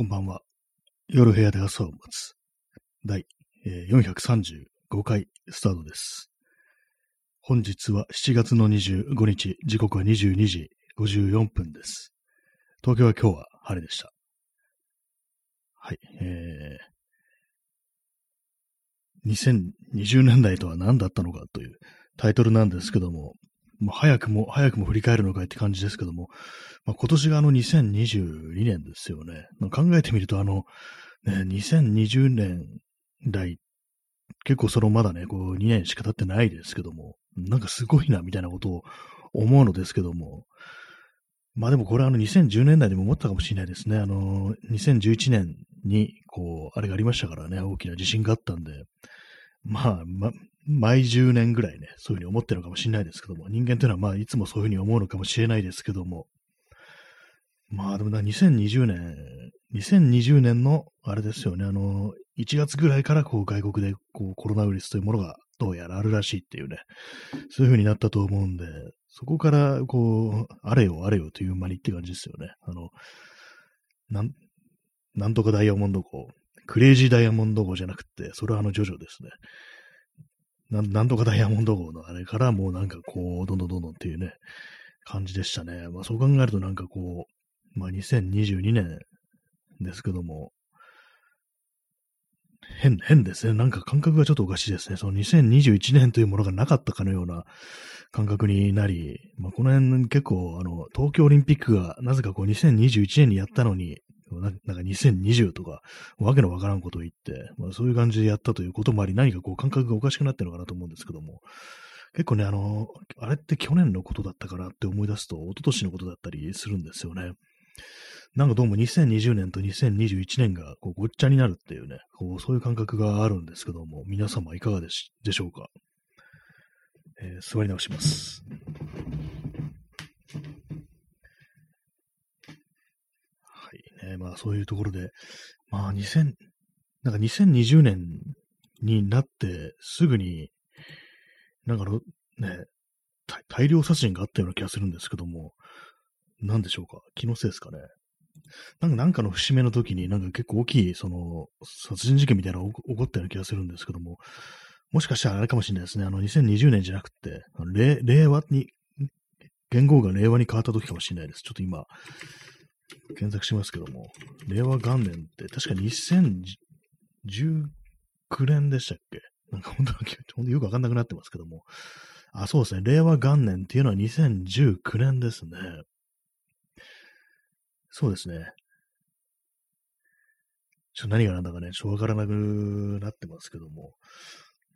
こんばんは。夜部屋で朝を待つ。第、え435回スタートです。本日は7月の25日、時刻は22時54分です。東京は今日は晴れでした。はい。えー、2020年代とは何だったのかというタイトルなんですけども、もう早くも、早くも振り返るのかいって感じですけども、まあ、今年があの2022年ですよね。まあ、考えてみるとあの、ね、2020年代、結構そのまだね、こう2年しか経ってないですけども、なんかすごいなみたいなことを思うのですけども、まあでもこれあの2010年代でも思ったかもしれないですね。あの、2011年にこう、あれがありましたからね、大きな地震があったんで、まあ、ま、毎10年ぐらいね、そういうふうに思ってるのかもしれないですけども、人間というのはまあいつもそういうふうに思うのかもしれないですけども、まあでもな、2020年、2020年の、あれですよね、あの、1月ぐらいからこう外国でこうコロナウイルスというものがどうやらあるらしいっていうね、そういう風になったと思うんで、そこからこう、あれよあれよという間にって感じですよね。あの、なん、なんとかダイヤモンド号、クレイジーダイヤモンド号じゃなくて、それはあのジョジョですね。なんとかダイヤモンド号のあれからもうなんかこう、どんどんどんどんっていうね、感じでしたね。まあそう考えるとなんかこう、まあ2022年ですけども、変、変ですね。なんか感覚がちょっとおかしいですね。その2021年というものがなかったかのような感覚になり、まあこの辺結構、あの、東京オリンピックがなぜかこう2021年にやったのに、ななんか2020とか、わけのわからんことを言って、まあそういう感じでやったということもあり、何かこう感覚がおかしくなってるのかなと思うんですけども、結構ね、あの、あれって去年のことだったかなって思い出すと、一昨年のことだったりするんですよね。なんかどうも2020年と2021年がこうごっちゃになるっていうね、こうそういう感覚があるんですけども、皆様いかがでしでしょうか、えー座り直します。はいね、まあそういうところで、まあ2000、なんか2020年になってすぐに、なんかろね、大量殺人があったような気がするんですけども、なんでしょうか？気のせいですかね？なんか、なんかの節目の時に、なんか結構大きい、その、殺人事件みたいなのが起こったような気がするんですけども、もしかしたらあれかもしれないですね。あの、2020年じゃなくて、令和に、元号が令和に変わった時かもしれないです。ちょっと今、検索しますけども、令和元年って確か2019年でしたっけ？なんか本当に、本当よくわかんなくなってますけども、あ、そうですね。令和元年っていうのは2019年ですね。そうですね。ちょっと何がなんだかね、ちょっとわからなくなってますけども、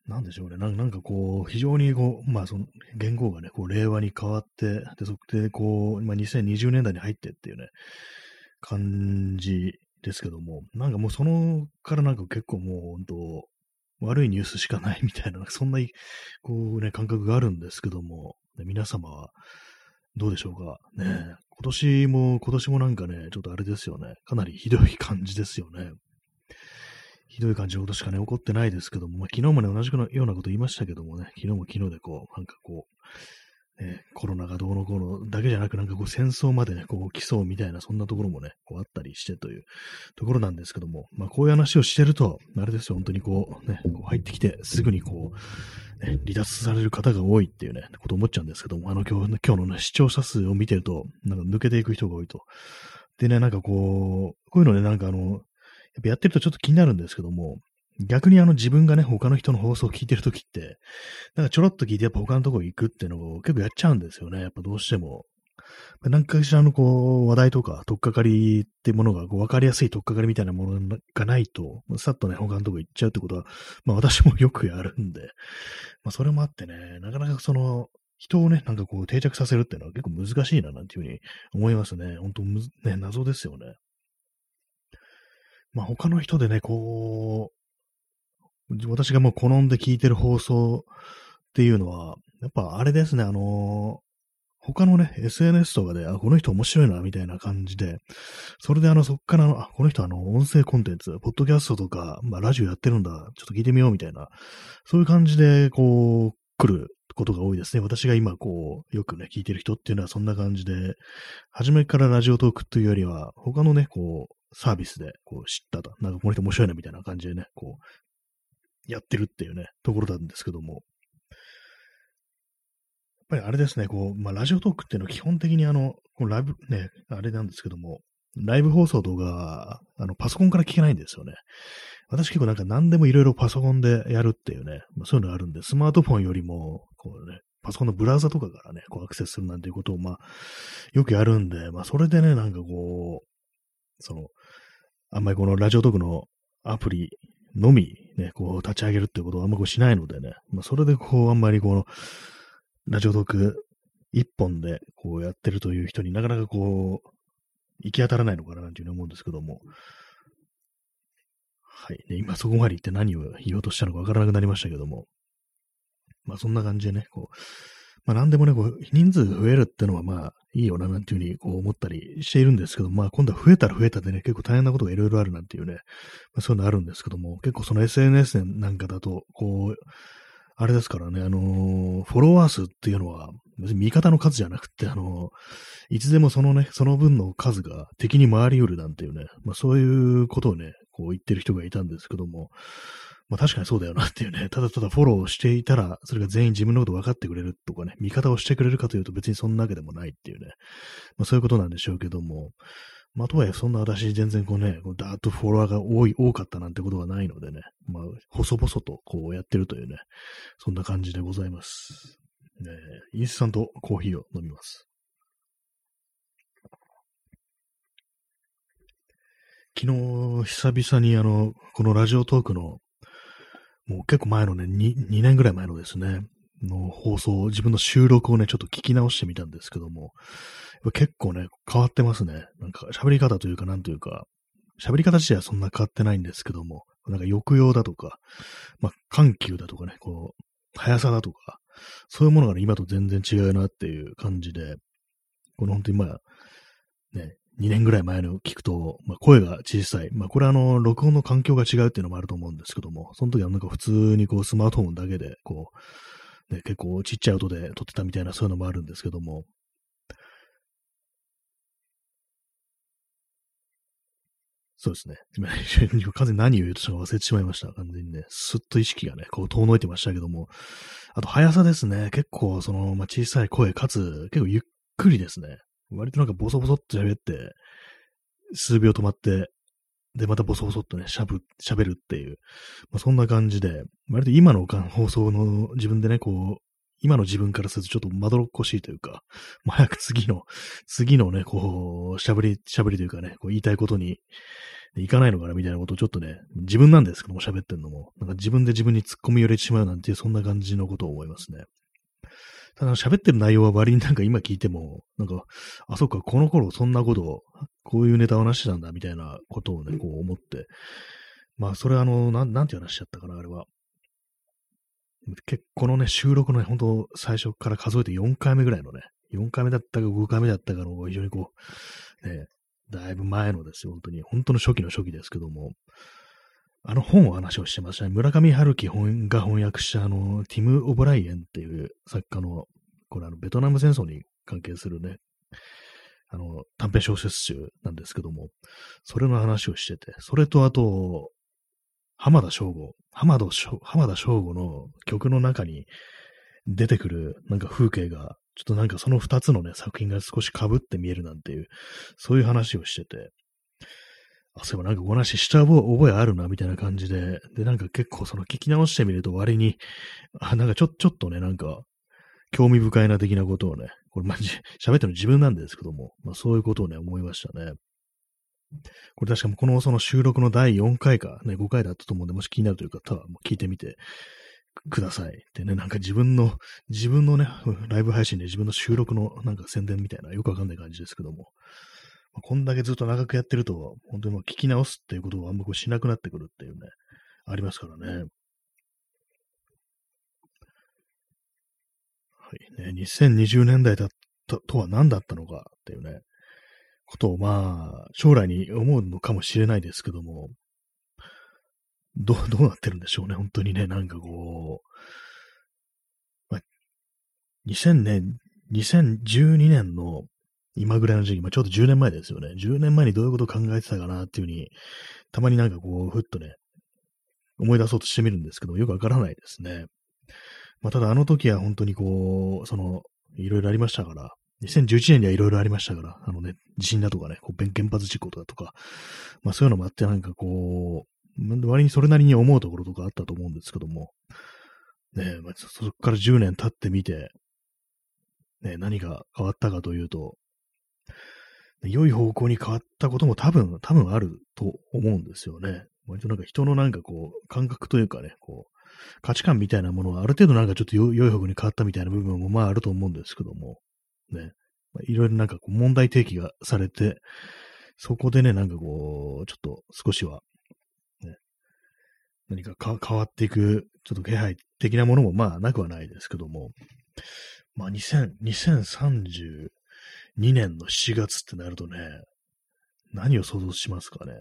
なんでしょうね。なんかこう、非常にこう、まあその、言語がね、こう、令和に変わって、で、そこでこう、今2020年代に入ってっていうね、感じですけども、なんかもうそのからなんか結構もう本当、悪いニュースしかないみたいな、そんな、こうね、感覚があるんですけども、皆様はどうでしょうか？ね。今年も、今年もなんかね、ちょっとあれですよね。かなりひどい感じですよね。ひどい感じのことしかね、起こってないですけども、まあ、昨日もね、同じようなこと言いましたけどもね、昨日も昨日でこう、なんかこう、ね、コロナがどうのこうのだけじゃなく、なんかこう戦争までね、こう来そうみたいな、そんなところもね、こうあったりしてというところなんですけども、まあこういう話をしてると、あれですよ、本当にこう、ね、こう入ってきて、すぐにこう、ね、離脱される方が多いっていうね、こと思っちゃうんですけども、あの今日の今日のね、視聴者数を見てると、なんか抜けていく人が多いと。でね、なんかこう、こういうのね、なんかあの、やっぱやってるとちょっと気になるんですけども、逆にあの自分がね、他の人の放送を聞いてるときって、なんかちょろっと聞いてやっぱ他のとこ行くっていうのを結構やっちゃうんですよね。やっぱどうしても。何かしらのこう、話題とか、とっかかりってものがこう分かりやすいとっかかりみたいなものがないと、さっとね、他のとこ行っちゃうってことは、まあ私もよくやるんで、まあそれもあってね、なかなかその、人をね、なんかこう定着させるっていうのは結構難しいななんていうふうに思いますね。本当む、ね、謎ですよね。まあ他の人でね、こう、私がもう好んで聞いてる放送っていうのは、やっぱあれですね、あの他のね、SNS とかで、あ、この人面白いな、みたいな感じで、それであの、そっから、あ、この人あの、音声コンテンツ、ポッドキャストとか、まあ、ラジオやってるんだ、ちょっと聞いてみよう、みたいな、そういう感じで、こう、来ることが多いですね。私が今、こう、よくね、聞いてる人っていうのはそんな感じで、初めからラジオトークというよりは、他のね、こう、サービスでこう知ったと。なんかこの人面白いなみたいな感じでね、こう、やってるっていうね、ところなんですけども。やっぱりあれですね、こう、まあ、ラジオトークっていうのは基本的にあの、こうライブ、ね、あれなんですけども、ライブ放送とか、あの、パソコンから聞けないんですよね。私結構なんか何でもいろいろパソコンでやるっていうね、まあ、そういうのがあるんで、スマートフォンよりも、こうね、パソコンのブラウザとかからね、こうアクセスするなんていうことを、まあ、よくやるんで、まあ、それでね、なんかこう、その、あんまりこのラジオトークのアプリのみ、ね、こう立ち上げるってことをあんまこうしないのでね、まあ、それでこう、あんまりこの、ラジオトーク一本でこうやってるという人になかなかこう、行き当たらないのかななんていうふうに思うんですけども、はい。ね、今そこまで行って何を言おうとしたのかわからなくなりましたけども、まあそんな感じでね、こう、まあ何でもね、こう、人数増えるってのはまあいいよななんていうふうにこう思ったりしているんですけど、まあ今度は増えたら増えたでね、結構大変なことがいろいろあるなんていうね、まあ、そういうのあるんですけども、結構その SNS なんかだと、こう、あれですからね、あのー、フォロワー数っていうのは、別に味方の数じゃなくて、あのー、いつでもそのね、その分の数が敵に回りうるなんていうね、まあそういうことをね、こう言ってる人がいたんですけども、まあ確かにそうだよなっていうね、ただただフォローしていたら、それが全員自分のこと分かってくれるとかね、味方をしてくれるかというと別にそんなわけでもないっていうね、まあそういうことなんでしょうけども、まあ、とはいえ、そんな私、全然こうね、ダーッとフォロワーが多い、多かったなんてことがないのでね、まあ、細々とこうやってるというね、そんな感じでございます。ね、インスタントコーヒーを飲みます。昨日、久々にあの、このラジオトークの、もう結構前のね2、2年ぐらい前のですね、の放送、自分の収録をね、ちょっと聞き直してみたんですけども、結構ね、変わってますね。なんか喋り方というか、なんというか、喋り方自体はそんな変わってないんですけども、なんか抑揚だとか、まあ、緩急だとかね、こう、速さだとか、そういうものがね、今と全然違うなっていう感じで、この本当にまあ、ね、2年ぐらい前の聞くと、まあ、声が小さい。まあ、これはあの、録音の環境が違うっていうのもあると思うんですけども、その時はなんか普通にこう、スマートフォンだけで、こう、ね、結構ちっちゃい音で撮ってたみたいなそういうのもあるんですけども、そうですね。今完全に何を言うとしたか忘れてしまいました。完全にね、すっと意識がね、こう遠のいてましたけども。あと、速さですね。結構、その、まあ、小さい声、かつ、結構ゆっくりですね。割となんかボソボソっと喋って、数秒止まって、で、またボソボソっとね、しゃぶ、喋るっていう、まあ、そんな感じで、割と今の放送の自分でね、こう、今の自分からするとちょっとまどろっこしいというか、もう早く次の、次のね、こう、しゃぶり、しゃぶりというかね、こう言いたいことにいかないのかなみたいなことをちょっとね、自分なんですけども喋ってんのも、なんか自分で自分に突っ込み寄れてしまうなんていう、そんな感じのことを思いますね。ただ喋ってる内容は割になんか今聞いても、なんか、あ、そっか、この頃そんなことを、こういうネタを話してたんだみたいなことをね、こう思って、まあ、それあの、なん、なんて話しちゃったかな、あれは。結構のね、収録のね、本当最初から数えて4回目ぐらいのね、4回目だったか5回目だったかの非常にこう、ね、だいぶ前のですよ、本当に。本当の初期の初期ですけども、あの本を話をしてましたね。村上春樹本が翻訳したあの、ティム・オブライエンっていう作家の、これあの、ベトナム戦争に関係するね、あの、短編小説集なんですけども、それの話をしてて、それとあと、浜田省吾、浜田省吾の曲の中に出てくるなんか風景が、ちょっとなんかその二つのね、作品が少し被って見えるなんていう、そういう話をしてて、あ、そういえばなんかお話しした覚えあるな、みたいな感じで、で、なんか結構その聞き直してみると割に、あ、なんかちょ、ちょっとね、なんか、興味深いな的なことをね、これマジ、喋ってるの自分なんですけども、まあそういうことをね、思いましたね。これ確かもこのその収録の第4回か、ね、5回だったと思うんで、もし気になるという方はもう聞いてみてください。ってね、なんか自分の、自分のね、ライブ配信で自分の収録のなんか宣伝みたいなよくわかんない感じですけども、こんだけずっと長くやってると、本当にもう聞き直すっていうことをあんまこうしなくなってくるっていうね、ありますからね。はいね、2020年代だったとは何だったのかっていうね、ことをまあ、将来に思うのかもしれないですけども、どう、どうなってるんでしょうね、本当にね、なんかこう、まあ、2000年、2012年の今ぐらいの時期、まあ、ちょうど10年前ですよね。10年前にどういうことを考えてたかなっていうふうに、たまになんかこう、ふっとね、思い出そうとしてみるんですけど、よくわからないですね。まあ、ただあの時は本当にこう、その、いろいろありましたから、2011年にはいろいろありましたから、あのね、地震だとかね、こう原発事故だとか、まあそういうのもあってなんかこう、割にそれなりに思うところとかあったと思うんですけども、ねまあ、そこから10年経ってみて、ね、何が変わったかというと、良い方向に変わったことも多分、多分あると思うんですよね。割となんか人のなんかこう、感覚というかね、こう、価値観みたいなものはある程度なんかちょっと良い方向に変わったみたいな部分もまああると思うんですけども、ね。いろいろなんかこう問題提起がされて、そこでね、なんかこう、ちょっと少しは、ね、何か変わっていく、ちょっと気配的なものもまあなくはないですけども、まあ2000、2030、2年の7月ってなるとね、何を想像しますかね。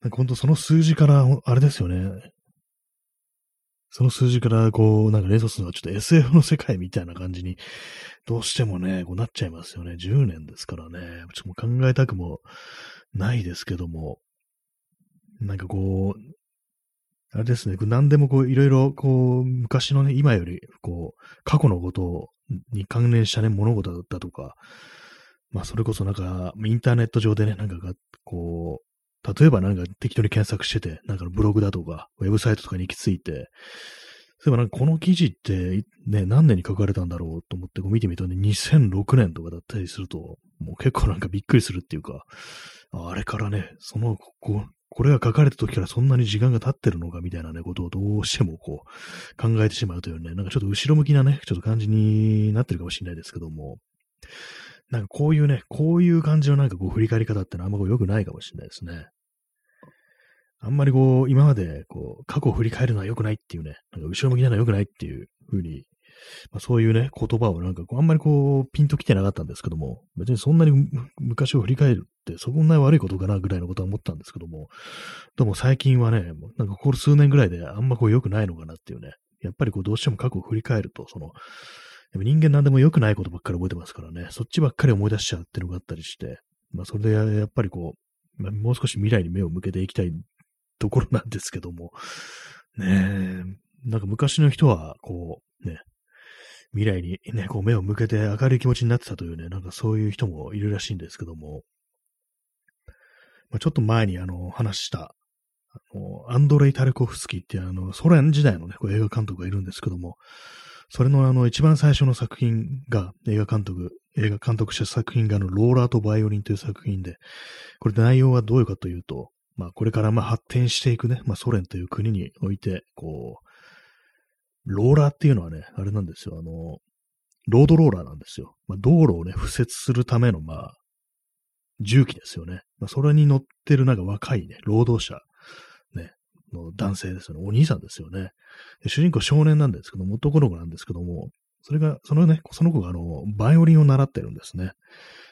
なんか本当その数字から、あれですよね。その数字からこう、なんか連想するのはちょっと SF の世界みたいな感じに、どうしてもね、こうなっちゃいますよね。10年ですからね。ちょっともう考えたくもないですけども、なんかこう、あれですね、何でもこう、いろいろこう、昔のね、今より、こう、過去のことに関連したね、物事だったとか、まあ、それこそなんか、インターネット上でね、なんかがこう、例えばなんか適当に検索してて、なんかブログだとか、ウェブサイトとかに行き着いて、そういえばなんかこの記事ってね、何年に書かれたんだろうと思ってこう見てみるとね、2006年とかだったりすると、もう結構なんかびっくりするっていうか、あれからね、その、ここれが書かれた時からそんなに時間が経ってるのかみたいなね、ことをどうしてもこう考えてしまうというね、なんかちょっと後ろ向きなね、ちょっと感じになってるかもしれないですけども、なんかこういうね、こういう感じのなんかこう振り返り方ってのはあんまこう良くないかもしれないですね。あんまりこう、今までこう、過去を振り返るのは良くないっていうね、なんか後ろ向きなのは良くないっていう風にまあ、そういうね、言葉をなんかこう、あんまりこう、ピンときてなかったんですけども、別にそんなに昔を振り返るって、そんなに悪いことかなぐらいのことは思ったんですけども、でも最近はね、なんかここ数年ぐらいであんまこう良くないのかなっていうね、やっぱりこうどうしても過去を振り返ると、その、人間何でも良くないことばっかり覚えてますからね、そっちばっかり思い出しちゃうっていうのがあったりして、まあそれでやっぱりこう、まあ、もう少し未来に目を向けていきたいところなんですけども、ねえ、なんか昔の人は、こう、ね、未来にね、こう目を向けて明るい気持ちになってたというね、なんかそういう人もいるらしいんですけども、まあ、ちょっと前にあの、話した、あの、アンドレイ・タルコフスキーっていうあの、ソ連時代のね、こう映画監督がいるんですけども、それのあの、一番最初の作品が、映画監督、映画監督した作品があの、ローラーとバイオリンという作品で、これ内容はどういうかというと、まあ、これからまあ発展していくね、まあ、ソ連という国において、こう、ローラーっていうのはね、あれなんですよ。あの、ロードローラーなんですよ。まあ、道路をね、敷設するための、まあ、重機ですよね。まあ、それに乗ってるなんか若いね、労働者、の男性ですよね。お兄さんですよね。主人公少年なんですけども、男の子なんですけども、それが、そのね、その子があの、バイオリンを習ってるんですね。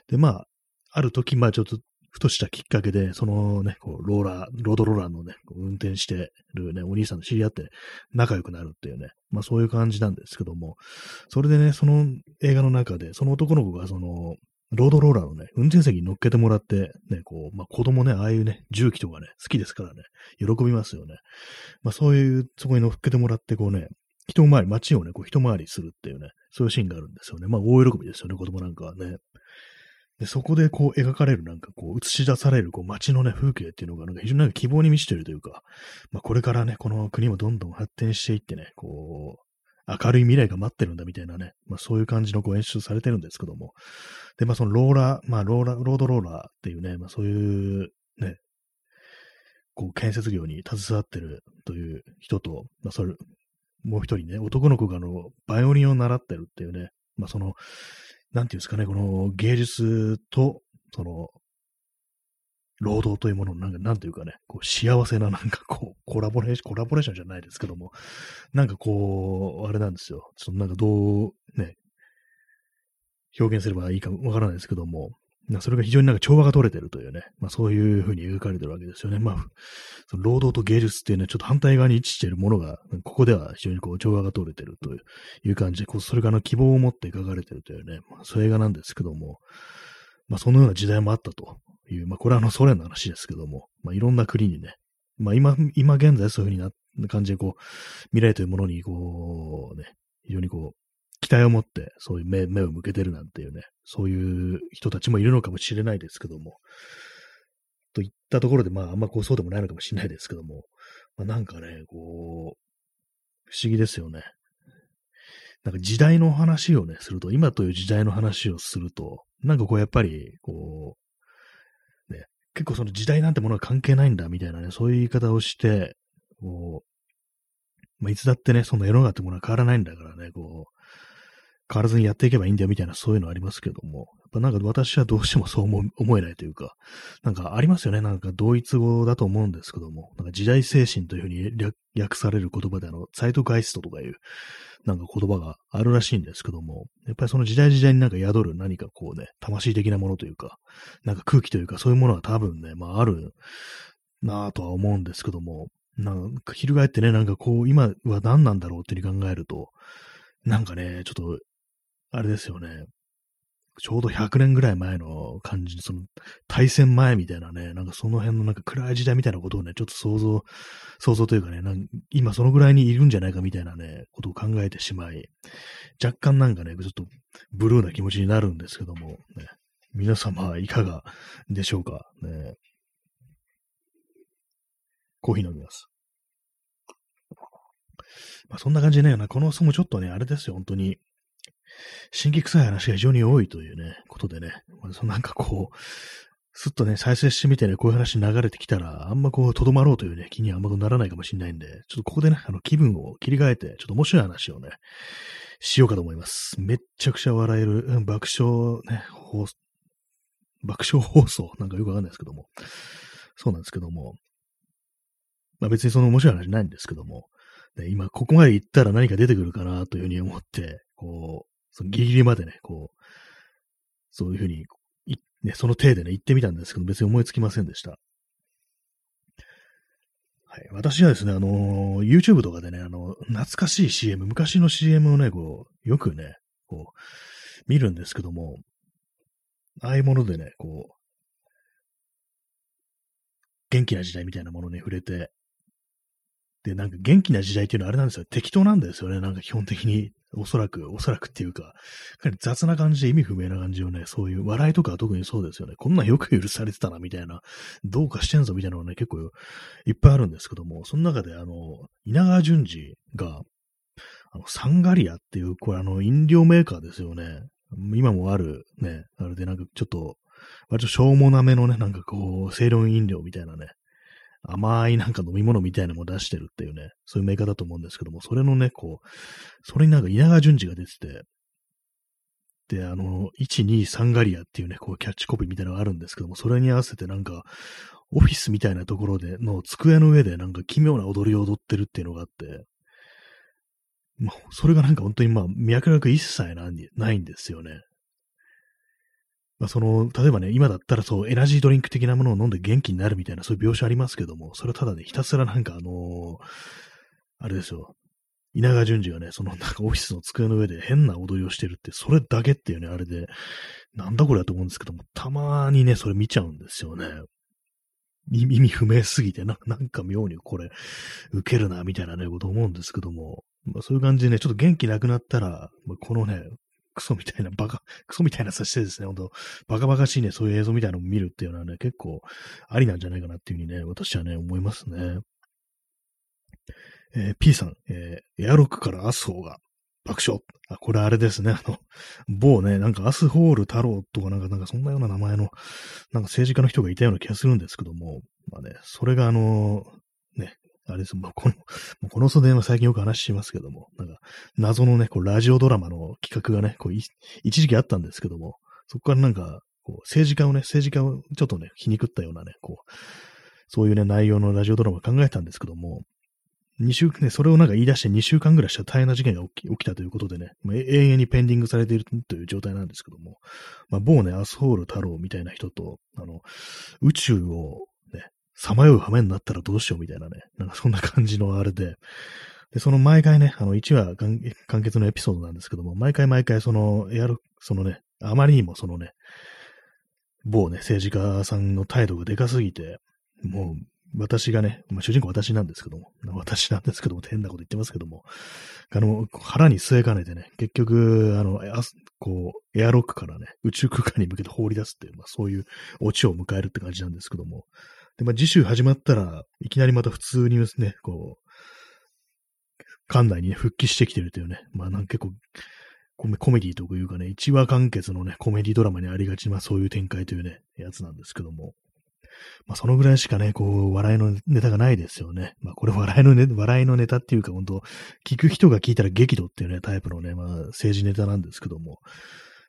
で、まあ、ある時、まあちょっとふとしたきっかけで、そのね、こうローラー、ロードローラーのね、運転してるね、お兄さんと知り合って仲良くなるっていうね、まあそういう感じなんですけども、それでね、その映画の中で、その男の子がその、ロードローラーのね、運転席に乗っけてもらって、ね、こう、まあ子供ね、ああいうね、重機とかね、好きですからね、喜びますよね。まあそういう、そこに乗っけてもらって、こうね、一回り、街をね、こう一回りするっていうね、そういうシーンがあるんですよね。まあ大喜びですよね、子供なんかはね。で、そこでこう描かれるなんかこう映し出されるこう街のね風景っていうのがなんか非常になんか希望に満ちてるというか、まあこれからね、この国もどんどん発展していってね、こう、明るい未来が待ってるんだみたいなね、まあそういう感じのこう演出されてるんですけども。で、まあそのローラー、まあローラー、ロードローラーっていうね、まあそういうね、こう建設業に携わってるという人と、まあそれ、もう一人ね、男の子があの、バイオリンを習ってるっていうね、まあその、なんていうんですかね、この芸術と、その、労働というものの、なんか、なんていうかね、こう、幸せな、なんかこう、コラボレーション、コラボレーションじゃないですけども、なんかこう、あれなんですよ。そのなんかどう、ね、表現すればいいかわからないですけども、それが非常になんか調和が取れてるというね、まあそういうふうに描かれてるわけですよね。まあ、その労働と芸術っていうね、ちょっと反対側に位置しているものが、ここでは非常にこう調和が取れてるという感じで、こうそれからの希望を持って描かれてるというね、まあそういう映画なんですけども、まあ、そのような時代もあったとという、まあ、これはあのソ連の話ですけども、まあ、いろんな国にね、まあ、今、今現在そういうふうにな感じで、こう、未来というものに、こう、ね、非常にこう、期待を持って、そういう目目を向けてるなんていうね、そういう人たちもいるのかもしれないですけども、といったところで、まあ、あんまこうそうでもないのかもしれないですけども、まあ、なんかね、こう、不思議ですよね。なんか時代の話をね、すると、今という時代の話をすると、なんかこうやっぱり、こう、結構その時代なんてものは関係ないんだみたいなね、そういう言い方をして、こう、まあ、いつだってね、そんな世の中ってものは変わらないんだからね、こう、変わらずにやっていけばいいんだよみたいなそういうのありますけども、やっぱなんか私はどうしてもそう思えないというか、なんかありますよね。なんか同一語だと思うんですけども、なんか時代精神というふうに訳される言葉であの、サイトガイストとかいう、なんか言葉があるらしいんですけども、やっぱりその時代時代になんか宿る何かこうね、魂的なものというか、なんか空気というかそういうものは多分ね、まああるなぁとは思うんですけども、なんか翻ってね、なんかこう、今は何なんだろうっていうふうに考えると、なんかね、ちょっとあれですよね。ちょうど100年ぐらい前の感じ、その、対戦前みたいなね、なんかその辺のなんか暗い時代みたいなことをね、ちょっと想像、想像というかね、なん今そのぐらいにいるんじゃないかみたいなね、ことを考えてしまい、若干なんかね、ちょっとブルーな気持ちになるんですけども、ね、皆様いかがでしょうか？ね。コーヒー飲みます。まあそんな感じでね、この層もちょっとね、あれですよ、本当に。新規臭い話が非常に多いというね、ことでね、なんかこう、すっとね、再生してみてね、こういう話流れてきたら、あんまこう、とどまろうというね、気にはあんまとならないかもしれないんで、ちょっとここでね、あの、気分を切り替えて、ちょっと面白い話をね、しようかと思います。めっちゃくちゃ笑える、うん、爆笑ね、放爆笑放送なんかよくわかんないですけども。そうなんですけども。まあ別にその面白い話ないんですけども。ね、今ここまで行ったら何か出てくるかなというふうに思って、こう、そのギリギリまでね、こう、そういうふうに、ね、その体でね、言ってみたんですけど、別に思いつきませんでした。はい。私はですね、あのー、YouTube とかでね、あの、懐かしい CM、昔の CM をね、こう、よくね、こう、見るんですけども、ああいうものでね、こう、元気な時代みたいなものに触れて、で、なんか元気な時代っていうのはあれなんですよ。適当なんですよね。なんか基本的に。おそらく、おそらくっていうか、雑な感じで意味不明な感じをね、そういう笑いとかは特にそうですよね。こんなんよく許されてたな、みたいな、どうかしてんぞ、みたいなのがね、結構いっぱいあるんですけども、その中で、あの、稲川淳二が、あの、サンガリアっていう、これあの、飲料メーカーですよね。今もある、ね、あれでなんかちょっと、割としょうもなめのね、なんかこう、清涼飲料みたいなね、甘いなんか飲み物みたいなのも出してるっていうね、そういうメーカーだと思うんですけども、それのね、こう、それになんか稲川淳二が出てて、で、あの、123ガリアっていうね、こうキャッチコピーみたいなのがあるんですけども、それに合わせてなんか、オフィスみたいなところでの机の上でなんか奇妙な踊りを踊ってるっていうのがあって、まあ、それがなんか本当にまあ、脈絡一切ないんですよね。まあ、その、例えばね、今だったらそう、エナジードリンク的なものを飲んで元気になるみたいな、そういう描写ありますけども、それはただね、ひたすらなんかあのー、あれですよ、稲川淳二がね、そのなんかオフィスの机の上で変な踊りをしてるって、それだけっていうね、あれで、なんだこれだと思うんですけども、たまにね、それ見ちゃうんですよね。意味不明すぎてな、なんか妙にこれ、受けるな、みたいなね、こと思うんですけども、まあ、そういう感じでね、ちょっと元気なくなったら、まあ、このね、クソみたいな、バカ、クソみたいなさしてですね、ほんと、バカバカしいね、そういう映像みたいなのを見るっていうのはね、結構ありなんじゃないかなっていうふうにね、私はね、思いますね。えー、P さん、えー、エアロックからアスホーが爆笑。あ、これあれですね、あの、某ね、なんかアスホール太郎とかなんか、なんかそんなような名前の、なんか政治家の人がいたような気がするんですけども、まあね、それがあの、あれです、まあ、この、この袖は最近よく話しますけども、なんか、謎のね、こう、ラジオドラマの企画がね、こう、一時期あったんですけども、そこからなんか、こう、政治家をね、政治家をちょっとね、皮肉ったようなね、こう、そういうね、内容のラジオドラマを考えたんですけども、2週ね、それをなんか言い出して2週間ぐらいしたら大変な事件が起き起きたということでね、まあ、永遠にペンディングされているという状態なんですけども、まあ、某ね、アスホール太郎みたいな人と、あの、宇宙をさまよう羽目になったらどうしようみたいなね、なんかそんな感じのあれで、で、その毎回ね、あの、1話完結のエピソードなんですけども、毎回毎回その、やる、そのね、あまりにもそのね、某ね、政治家さんの態度がでかすぎて、もう、私がね、まあ、主人公私なんですけども、私なんですけども、変なこと言ってますけども、あの、腹に据えかねてね、結局、あの、こう、エアロックからね、宇宙空間に向けて放り出すっていう、まあ、そういうオチを迎えるって感じなんですけども、で、まあ、次週始まったらいきなりまた普通にね、こう、館内に、ね、復帰してきてるというね、まあ、なんか結構、コメディというかね、一話完結のね、コメディドラマにありがちなそういう展開というね、やつなんですけども、まあ、そのぐらいしかね、こう、笑いのネタがないですよね。まあ、これ笑いのね、笑いのネタっていうか、本当聞く人が聞いたら激怒っていうね、タイプのね、まあ、政治ネタなんですけども、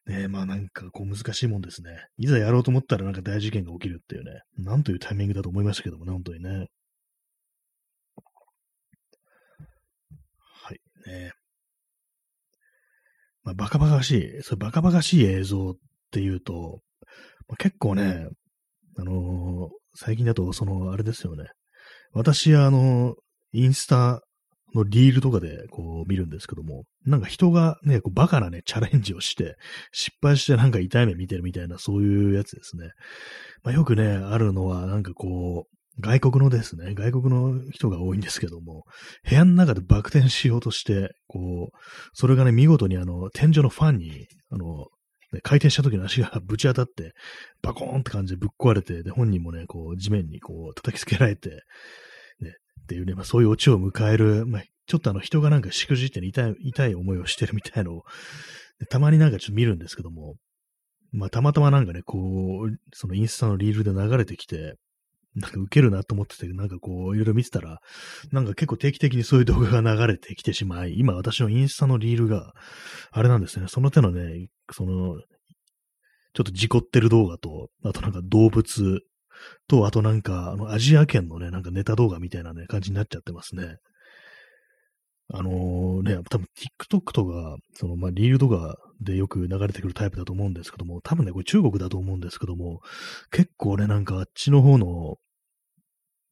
ねまあなんかこう難しいもんですね。いざやろうと思ったらなんか大事件が起きるっていうね、なんというタイミングだと思いましたけどもね、本当にね。はい、ね。まあ、バカバカしい、それバカバカしい映像っていうと、まあ、結構ね、あのー、最近だと、その、あれですよね。私、あのー、インスタのリールとかでこう見るんですけども、なんか人がね、こうバカなね、チャレンジをして、失敗してなんか痛い目見てるみたいな、そういうやつですね。まあ、よくね、あるのは、なんかこう、外国のですね、外国の人が多いんですけども、部屋の中でバク転しようとして、こう、それがね、見事にあの、天井のファンに、あの、ね、回転した時の足がぶち当たって、バコーンって感じでぶっ壊れて、で、本人もね、こう、地面にこう、叩きつけられて、っていうね、まあ、そういうオチを迎える、まあ、ちょっとあの、人がなんかしくじって、痛い、痛い思いをしてるみたいのを、たまになんかちょっと見るんですけども、まあ、たまたまなんかね、こう、そのインスタのリールで流れてきて、なんか受けるなと思ってて、なんかこう、いろいろ見てたら、なんか結構定期的にそういう動画が流れてきてしまい、今私のインスタのリールが、あれなんですね、その手のね、その、ちょっと事故ってる動画と、あとなんか動物と、あとなんか、あの、アジア圏のね、なんかネタ動画みたいなね、感じになっちゃってますね。あのー、ね、多分 TikTok とか、その、まあ、リールとかでよく流れてくるタイプだと思うんですけども、多分ね、これ中国だと思うんですけども、結構ね、なんかあっちの方の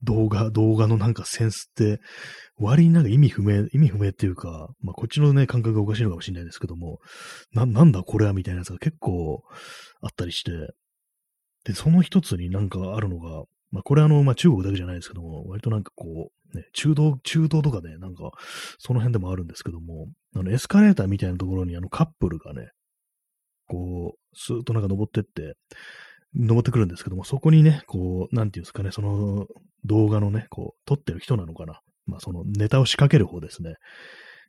動画、動画のなんかセンスって、割になんか意味不明、意味不明っていうか、まあ、こっちのね、感覚がおかしいのかもしれないですけども、な、なんだこれはみたいなやつが結構あったりして、で、その一つになんかあるのが、まあ、これあの、まあ、中国だけじゃないですけども、割となんかこう、ね、中東、中東とかね、なんか、その辺でもあるんですけども、あの、エスカレーターみたいなところにあの、カップルがね、こう、スーッとなんか登ってって、登ってくるんですけども、そこにね、こう、なんていうんですかね、その動画のね、こう、撮ってる人なのかな。まあ、そのネタを仕掛ける方ですね。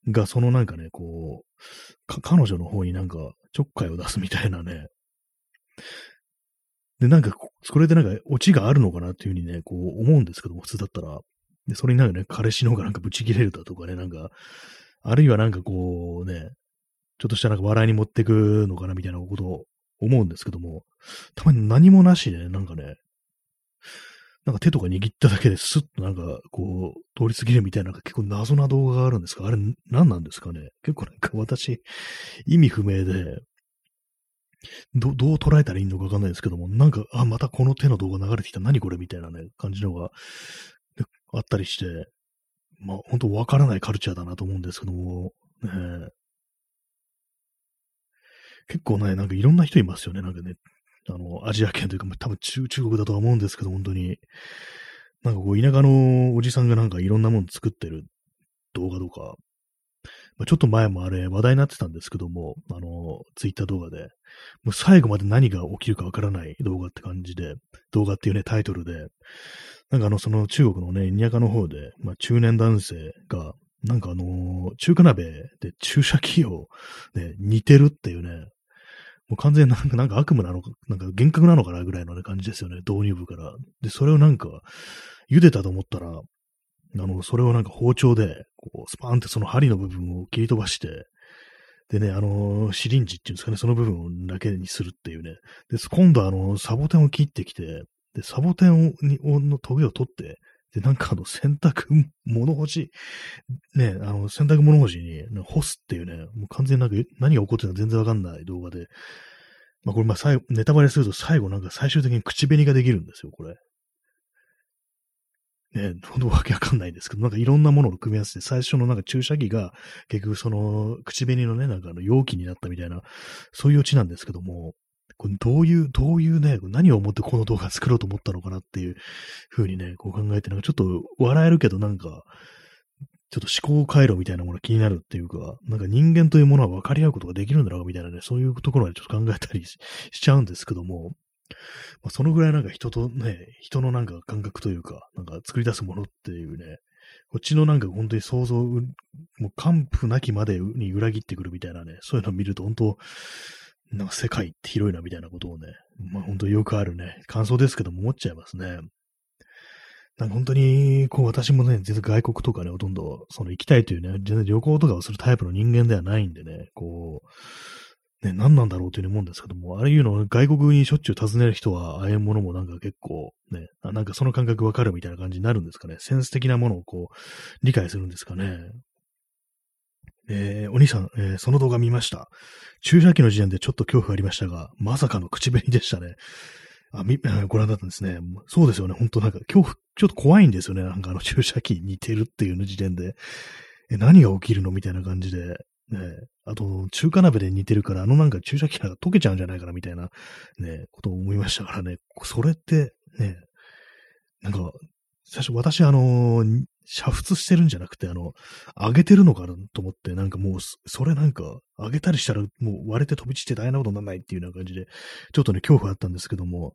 が、そのなんかね、こう、彼女の方になんかちょっかいを出すみたいなね。で、なんか、それでなんか、オチがあるのかなっていうふうにね、こう思うんですけども、普通だったら。で、それになんかね、彼氏の方がなんかブチ切れるだとかね、なんか、あるいはなんかこうね、ちょっとしたなんか笑いに持ってくのかなみたいなことを思うんですけども、たまに何もなしで、なんかね、なんか手とか握っただけでスッとなんかこう通り過ぎるみたいな結構謎な動画があるんですが、あれ何なんですかね？結構なんか私意味不明で、どどう捉えたらいいのかわかんないですけども、なんか、あ、またこの手の動画流れてきた、何これみたいなね、感じのがあったりして、まあ本当わからないカルチャーだなと思うんですけども、ね、結構ね、なんかいろんな人いますよね。なんかね、あの、アジア圏というか、多分中中国だとは思うんですけど、本当に。なんかこう、田舎のおじさんがなんかいろんなもの作ってる動画とか、ちょっと前もあれ話題になってたんですけども、あの、ツイッター動画で、もう最後まで何が起きるかわからない動画って感じで、動画っていうね、タイトルで、なんかあの、その中国のね、田舎の方で、まあ、中年男性が、なんかあの中華鍋で注射器をね、似てるっていうね、もう完全になんかなんか悪夢なのか、なんか幻覚なのかなぐらいの、ね、感じですよね、導入部から。で、それをなんか、茹でたと思ったら、あの、それをなんか包丁で、こう、スパーンってその針の部分を切り飛ばして、でね、あの、シリンジっていうんですかね、その部分だけにするっていうね。で、今度あの、サボテンを切ってきて、で、サボテンをにのトゲを取って、で、なんかあの、洗濯物干し、ね、あの、洗濯物干しに、ね、干すっていうね、もう完全になんか何が起こってるのか全然わかんない動画で、まあこれまあ最後、ネタバレすると最後なんか最終的に口紅ができるんですよ、これ。ね、ほんとわけわかんないんですけど、なんかいろんなものを組み合わせて、最初のなんか注射器が結局その口紅のね、なんかあの容器になったみたいな、そういうオチなんですけども、これどういう、どういうね、何を思ってこの動画作ろうと思ったのかなっていう風にね、こう考えて、なんかちょっと笑えるけどなんか、ちょっと思考回路みたいなもの気になるっていうか、なんか人間というものは分かり合うことができるんだろうみたいなね、そういうところまでちょっと考えたりしちゃうんですけども、まあ、そのぐらいなんか人とね、人のなんか感覚というか、なんか作り出すものっていうね、こっちのなんか本当に想像、もう完膚なきまでに裏切ってくるみたいなね、そういうのを見ると本当、なんか世界って広いなみたいなことをね、まあ本当よくあるね、感想ですけども思っちゃいますね。なんか本当に、こう私もね、全然外国とかね、ほとんど、その行きたいというね、全然旅行とかをするタイプの人間ではないんでね、こう、ね、何なんだろうという思うんですけども、ああいうのを外国にしょっちゅう訪ねる人は、ああいうものもなんか結構ね、なんかその感覚わかるみたいな感じになるんですかね。センス的なものをこう、理解するんですかね。えー、お兄さん、えー、その動画見ました。注射器の時点でちょっと恐怖ありましたが、まさかの口紅でしたね。あ、み、ご覧だったんですね。そうですよね。本当なんか恐怖、ちょっと怖いんですよね。なんかあの注射器に似てるっていう時点で。え、何が起きるのみたいな感じで。ね、あと、中華鍋で似てるから、あのなんか注射器が溶けちゃうんじゃないかなみたいな、ね、ことを思いましたからね。それって、ね、なんか、最初私あの、煮沸してるんじゃなくて、あの、揚げてるのかなと思って、なんかもう、それなんか、揚げたりしたらもう割れて飛び散って大変なことにならないっていうような感じで、ちょっとね、恐怖あったんですけども、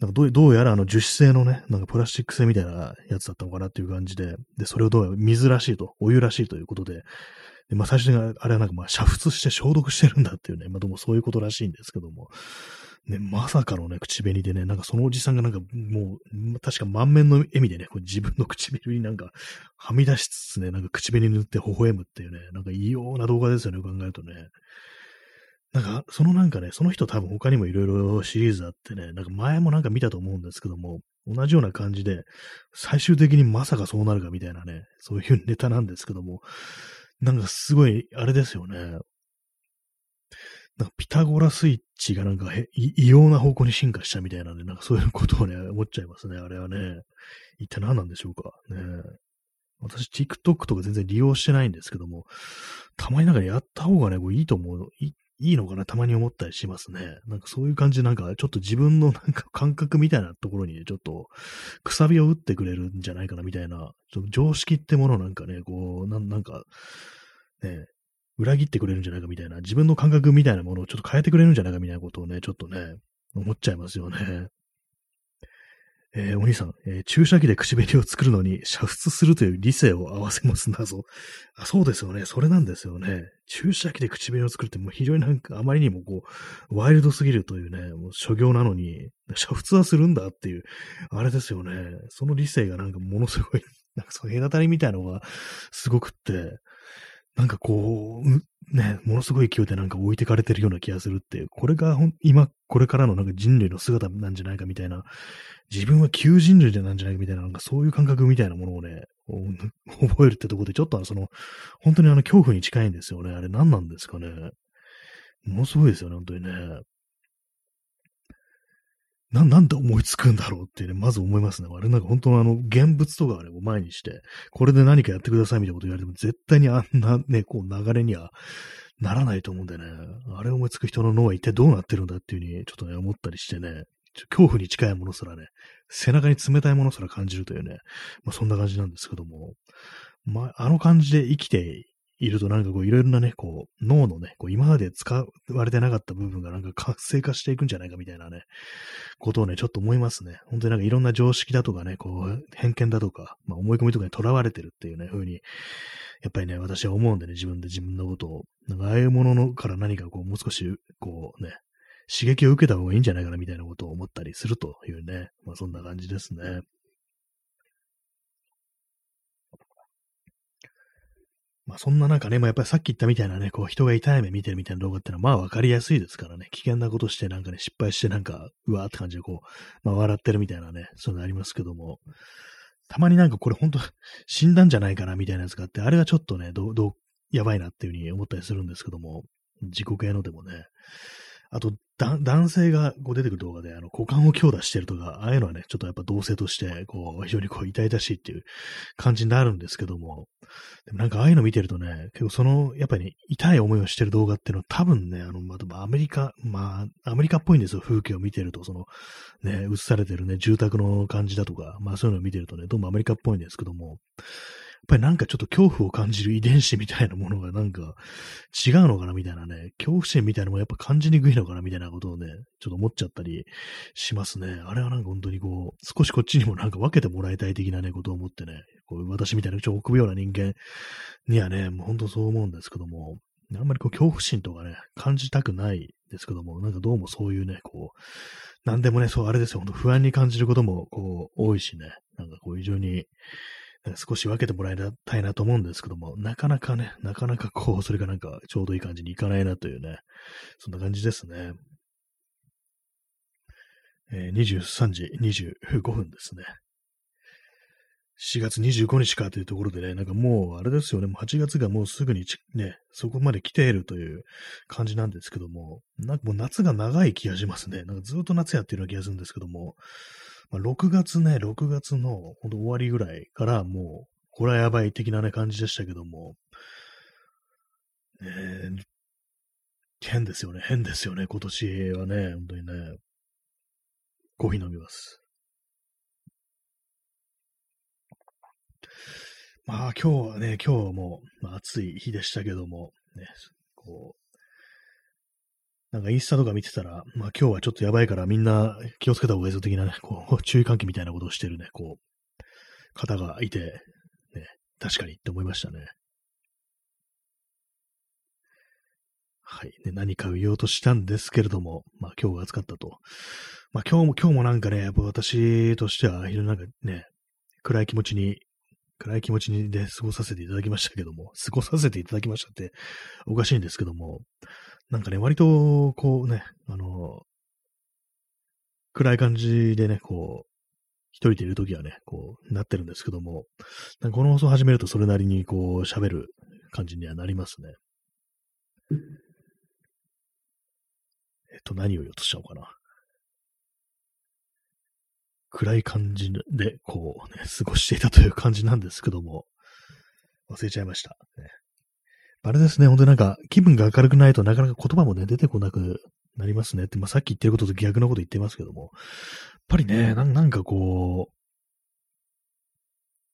なんかどうどうやらあの樹脂製のね、なんかプラスチック製みたいなやつだったのかなっていう感じで、で、それをどうやら水らしいと、お湯らしいということで、で、まあ最初にあれはなんかまあ煮沸して消毒してるんだっていうね、まあどうもそういうことらしいんですけども、ね、まさかのね、口紅でね、なんかそのおじさんがなんかもう、確か満面の笑みでね、こう自分の唇になんかはみ出しつつね、なんか口紅塗って微笑むっていうね、なんか異様な動画ですよね、考えるとね。なんか、そのなんかね、その人多分他にもいろいろシリーズあってね、なんか前もなんか見たと思うんですけども、同じような感じで、最終的にまさかそうなるかみたいなね、そういうネタなんですけども、なんかすごい、あれですよね。なんかピタゴラスイッチがなんか異様な方向に進化したみたいなね、なんかそういうことをね、思っちゃいますね、あれはね。一体何なんでしょうか。ね私、TikTok とか全然利用してないんですけども、たまになんかやった方がね、こういいと思う、いいいのかな、たまに思ったりしますね。なんかそういう感じで、なんかちょっと自分のなんか感覚みたいなところに、ちょっとくさびを打ってくれるんじゃないかな、みたいな、ちょっと常識ってものなんかね、こう、ななんか、ね、裏切ってくれるんじゃないかみたいな、自分の感覚みたいなものをちょっと変えてくれるんじゃないかみたいなことをね、ちょっとね、思っちゃいますよね。えー、お兄さん、えー、注射器で口紅を作るのに煮沸するという理性を合わせます謎。あそうですよね。それなんですよね。注射器で口紅を作るってもう非常になんかあまりにもこう、ワイルドすぎるというね、もう諸行なのに、煮沸はするんだっていう、あれですよね。その理性がなんかものすごい、なんかその隔たりみたいのがすごくって、なんかこう、ね、ものすごい勢いでなんか置いてかれてるような気がするって、これが今、これからのなんか人類の姿なんじゃないかみたいな、自分は旧人類なんじゃないかみたいな、なんかそういう感覚みたいなものをね、覚えるってところで、ちょっとあのその、本当にあの恐怖に近いんですよね。あれ何なんですかね。ものすごいですよね、本当にね。な、なんで思いつくんだろうってね、まず思いますね。あれなんか本当のあの、現物とかね、前にして、これで何かやってくださいみたいなこと言われても、絶対にあんなね、こう流れにはならないと思うんでね、あれ思いつく人の脳は一体どうなってるんだっていうふうに、ちょっとね、思ったりしてね、恐怖に近いものすらね、背中に冷たいものすら感じるというね、まあそんな感じなんですけども、まあ、あの感じで生きているとなんかこういろいろなね、こう脳のね、こう今まで使われてなかった部分がなんか活性化していくんじゃないかみたいなね、ことをね、ちょっと思いますね。本当になんかいろんな常識だとかね、こう偏見だとか、まあ思い込みとかに囚われてるっていうね、風に、やっぱりね、私は思うんでね、自分で自分のことを、なんかああいうもののから何かこうもう少し、こうね、刺激を受けた方がいいんじゃないかなみたいなことを思ったりするというね、まあそんな感じですね。まあそんな中ね、まあやっぱりさっき言ったみたいなね、こう人が痛い目見てるみたいな動画ってのはまあわかりやすいですからね、危険なことしてなんかね、失敗してなんか、うわーって感じでこう、まあ笑ってるみたいなね、そういうのありますけども、たまになんかこれ本当死んだんじゃないかなみたいなやつがあって、あれはちょっとね、どう、どう、やばいなっていうふうに思ったりするんですけども、自己系のでもね、あと、男性がこう出てくる動画で、あの、股間を強打してるとか、ああいうのはね、ちょっとやっぱ同性として、こう、非常にこう、痛々しいっていう感じになるんですけども、でもなんかああいうの見てるとね、結構その、やっぱり、ね、痛い思いをしてる動画っていうのは多分ね、あの、まあ、アメリカ、まあ、アメリカっぽいんですよ、風景を見てると、その、ね、映されてるね、住宅の感じだとか、まあそういうのを見てるとね、どうもアメリカっぽいんですけども、やっぱりなんかちょっと恐怖を感じる遺伝子みたいなものがなんか違うのかなみたいなね、恐怖心みたいなのもやっぱ感じにくいのかなみたいなことをね、ちょっと思っちゃったりしますね。あれはなんか本当にこう、少しこっちにもなんか分けてもらいたい的なね、ことを思ってね、こう私みたいなちょっと臆病な人間にはね、もう本当そう思うんですけども、あんまりこう恐怖心とかね、感じたくないですけども、なんかどうもそういうね、こう、なんでもね、そう、あれですよ、本当不安に感じることも、こう、多いしね、なんかこう、非常に、少し分けてもらいたいなと思うんですけども、なかなかね、なかなかこう、それがなんかちょうどいい感じにいかないなというね、そんな感じですね。えー、23時25分ですね。4月25日かというところでね、なんかもうあれですよね、8月がもうすぐにね、そこまで来ているという感じなんですけども、なんかもう夏が長い気がしますね。なんかずっと夏やってるような気がするんですけども、まあ、6月ね、6月のほんと終わりぐらいからもう、これはやばい的なね、感じでしたけども、えー、変ですよね、変ですよね、今年はね、本当にね。コーヒー飲みます。まあ今日はね、今日も、まあ、暑い日でしたけども、ね、こう、なんかインスタとか見てたら、まあ今日はちょっとやばいからみんな気をつけた方がいいぞ的なね、こう、注意喚起みたいなことをしてるね、こう、方がいて、ね、確かにって思いましたね。はい。ね、何か言おうとしたんですけれども、まあ今日は暑かったと。まあ今日も今日もなんかね、やっぱ私としては、非常になんかね、暗い気持ちに、暗い気持ちにで過ごさせていただきましたけども、過ごさせていただきましたっておかしいんですけども、なんかね、割と、こうね、あの、暗い感じでね、こう、一人でいるときはね、こう、なってるんですけども、この放送始めるとそれなりにこう、喋る感じにはなりますね。えっと、何を言おうとしちゃおうかな。暗い感じで、こうね、過ごしていたという感じなんですけども、忘れちゃいました。ね、あれですね、ほんとなんか気分が明るくないとなかなか言葉もね、出てこなくなりますね。って、まあ、さっき言ってることと逆のこと言ってますけども、やっぱりね、なんかこう、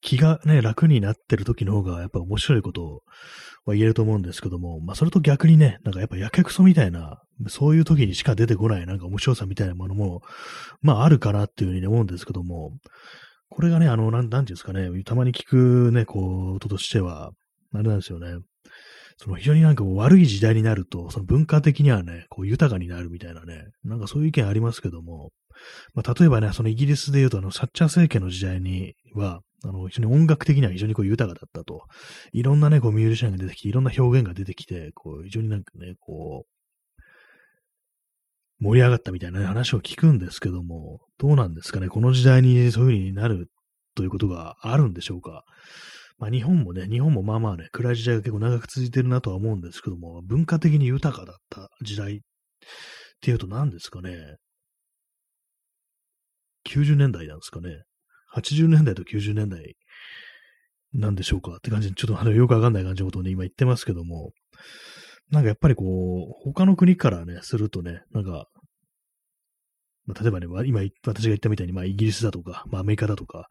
気がね、楽になってる時の方がやっぱ面白いことは言えると思うんですけども、まあそれと逆にね、なんかやっぱやけくそみたいな、そういう時にしか出てこないなんか面白さみたいなものも、まああるかなっていうふうに思うんですけども、これがね、あの、なん、なんていうんですかね、たまに聞くね、こう、ととしては、あれなんですよね。その非常になんか悪い時代になると、その文化的にはね、こう豊かになるみたいなね、なんかそういう意見ありますけども、まあ、例えばね、そのイギリスで言うと、あの、サッチャー政権の時代には、あの、非常に音楽的には非常にこう豊かだったと。いろんなね、こうミュージシャンが出てきて、いろんな表現が出てきて、こう、非常になんかね、こう、盛り上がったみたいな、話を聞くんですけども、どうなんですかね、この時代にそういう風になるということがあるんでしょうか？まあ日本もね、日本もまあまあね、暗い時代が結構長く続いてるなとは思うんですけども、文化的に豊かだった時代っていうと何ですかね？90年代なんですかね。80年代と90年代なんでしょうかって感じで、ちょっとあのよくわかんない感じのことをね、今言ってますけども、なんかやっぱりこう、他の国からね、するとね、なんか、まあ、例えばね、今、私が言ったみたいに、まあ、イギリスだとか、まあ、アメリカだとか、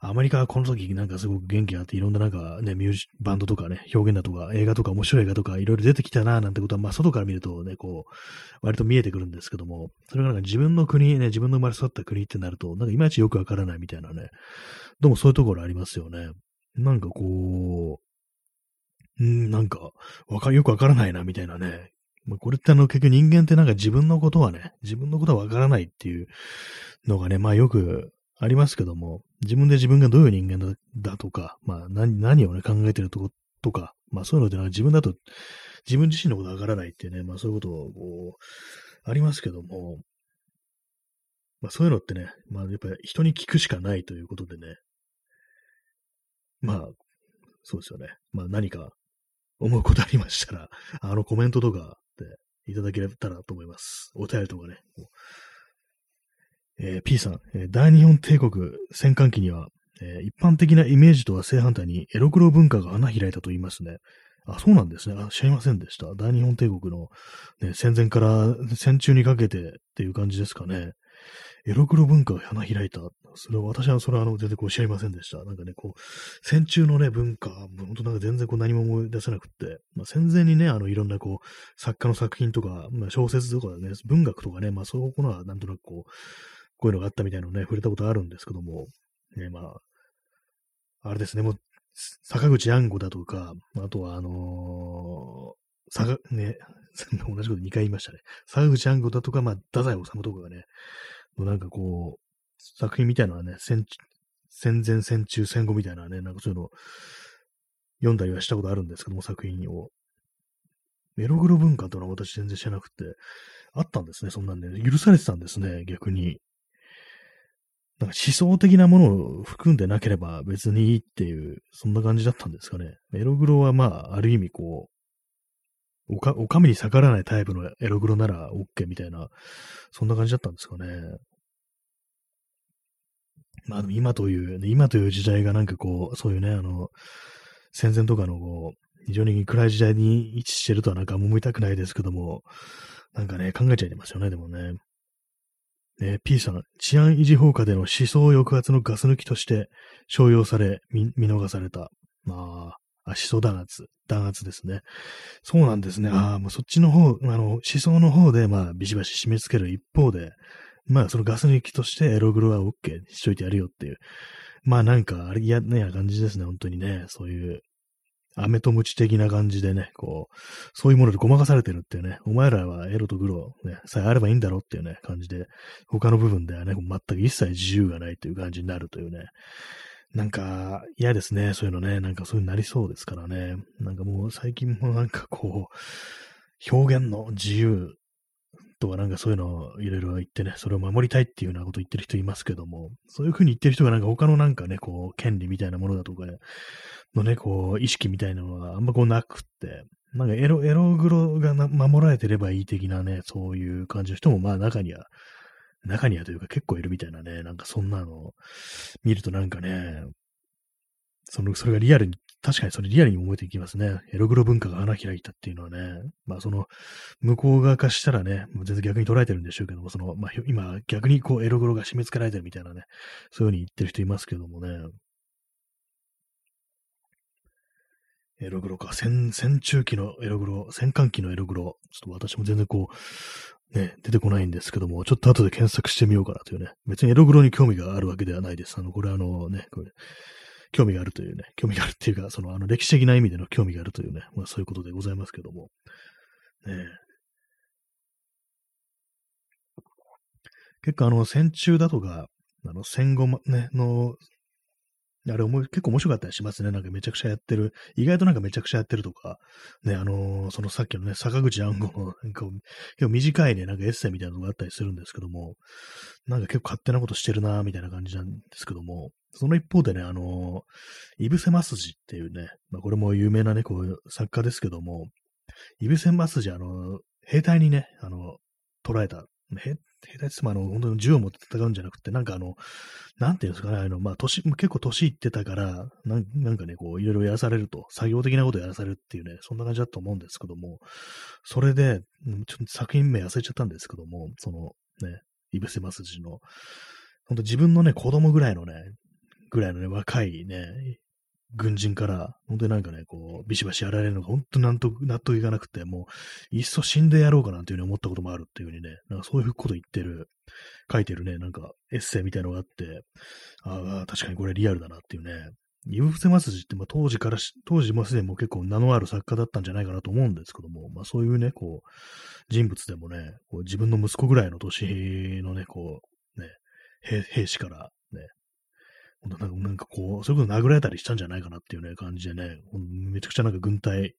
アメリカはこの時なんかすごく元気があって、いろんななんかね、ミュージバンドとかね、表現だとか、映画とか面白い映画とか、いろいろ出てきたな、なんてことは、まあ、外から見るとね、こう、割と見えてくるんですけども、それがなんか自分の国、ね、自分の生まれ育った国ってなると、なんかいまいちよくわからないみたいなね、どうもそういうところありますよね。なんかこう、ん、なんか、わか、よくわからないな、みたいなね、まあ、これってあの結局人間ってなんか自分のことはね、自分のことはわからないっていうのがね、まあよくありますけども、自分で自分がどういう人間だとか、まあ何何をね考えてるとことか、まあそういうのって自分だと自分自身のことわからないっていうね、まあそういうことをこう、ありますけども、まあそういうのってね、まあやっぱり人に聞くしかないということでね、まあ、そうですよね。まあ何か思うことありましたら、あのコメントとか、ていただけたらと思います。お便りとかね。えー、P さん、えー、大日本帝国戦艦機には、えー、一般的なイメージとは正反対にエロクロ文化が花開いたと言いますね。あ、そうなんですね。あ、知りませんでした。大日本帝国の、ね、戦前から戦中にかけてっていう感じですかね。エログロ文化が花開いた。それは私はそれはあの全然こう知りませんでした。なんかね、こう、戦中のね、文化、本当なんか全然こう何も思い出せなくって、まあ、戦前にね、あのいろんなこう、作家の作品とか、まあ、小説とかね、文学とかね、まあそういうのはなんとなくこう、こういうのがあったみたいなのね、触れたことあるんですけども、ね、まあ、あれですね、もう、坂口安吾だとか、あとはあのー、坂、ね、同じこと2回言いましたね。坂口安吾だとか、まあ、太宰治とかがね、なんかこう、作品みたいなのはね、戦戦前、戦中、戦後みたいなね、なんかそういうの読んだりはしたことあるんですけども、作品を。メログロ文化というのは私全然知らなくて、あったんですね、そんなんで、許されてたんですね、逆に。なんか思想的なものを含んでなければ別にいいっていう、そんな感じだったんですかね。エログロはまあ、ある意味こう、おか、お上に逆らわないタイプのエログロなら OK みたいな、そんな感じだったんですかね。まあでも今という、今という時代がなんかこう、そういうね、あの、戦前とかのこう、非常に暗い時代に位置してるとはなんか思いたくないですけども、なんかね、考えちゃいますよね、でもね。え、P さん、治安維持放火での思想抑圧のガス抜きとして商用され、見逃された。まあ、あ、思想弾圧、弾圧ですね。そうなんですね。ああ、もうそっちの方、あの、思想の方で、まあ、ビシバシ締め付ける一方で、まあ、そのガス抜きとしてエログロは OK しといてやるよっていう。まあ、なんか、あれ嫌な感じですね、本当にね。そういう、飴とムチ的な感じでね、こう、そういうものでごまかされてるっていうね、お前らはエロとグロ、ね、さえあればいいんだろうっていうね、感じで、他の部分ではね、全く一切自由がないという感じになるというね、なんか嫌ですね、そういうのね、なんかそういうになりそうですからね、なんかもう最近もなんかこう、表現の自由とかなんかそういうのをいろいろ言ってね、それを守りたいっていうようなこと言ってる人いますけども、そういうふうに言ってる人がなんか他のなんかね、こう、権利みたいなものだとか、のね、こう、意識みたいなのはあんまこうなくって、なんかエロ、エログロが守られてればいい的なね、そういう感じの人もまあ中には、中にはというか結構いるみたいなね、なんかそんなの見るとなんかね、その、それがリアルに確かにそれリアルに思えていきますね。エログロ文化が花開いたっていうのはね、まあその、向こう側からしたらね、もう全然逆に捉えてるんでしょうけども、その、まあ今逆にこうエログロが締め付けられてるみたいなね、そういう風に言ってる人いますけどもね。エログロか、戦、戦中期のエログロ、戦艦機のエログロ、ちょっと私も全然こう、ね、出てこないんですけども、ちょっと後で検索してみようかなというね。別にエログロに興味があるわけではないです。あの、これあのね、これ、興味があるというね、興味があるっていうか、その、あの、歴史的な意味での興味があるというね、まあそういうことでございますけども。ね結構あの、戦中だとか、あの、戦後ね、の、あれ結構面白かったりしますね。なんかめちゃくちゃやってる。意外となんかめちゃくちゃやってるとか。ね、あのー、そのさっきのね、坂口安吾の、なんか結構短いね、なんかエッセイみたいなのがあったりするんですけども、なんか結構勝手なことしてるなみたいな感じなんですけども、その一方でね、あのー、イブセマスジっていうね、まあこれも有名なね、こう作家ですけども、イブセマスジ、あのー、兵隊にね、あの、捉えた、兵隊ってもあの、本当に銃を持って戦うんじゃなくて、なんかあの、なんていうんですかね、あの、まあ、年、結構年いってたから、なんなんかね、こう、いろいろやらされると、作業的なことやらされるっていうね、そんな感じだと思うんですけども、それで、ちょっと作品名忘れちゃったんですけども、その、ね、イブセマスジの、本当自分のね、子供ぐらいのね、ぐらいのね、若いね、軍人から、本当になんかね、こう、ビシバシやられるのが本当に納得、納得いかなくて、もう、いっそ死んでやろうかなんていうふうに思ったこともあるっていうふうにね、なんかそういうこと言ってる、書いてるね、なんかエッセイみたいのがあって、ああ、確かにこれリアルだなっていうね。イブ・フセマスジって、まあ、当時からし当時もすでにも結構名のある作家だったんじゃないかなと思うんですけども、まあそういうね、こう、人物でもね、こう自分の息子ぐらいの年のね、こう、ね、兵士からね、なんかこう、そういうこと殴られたりしたんじゃないかなっていうね、感じでね、めちゃくちゃなんか軍隊、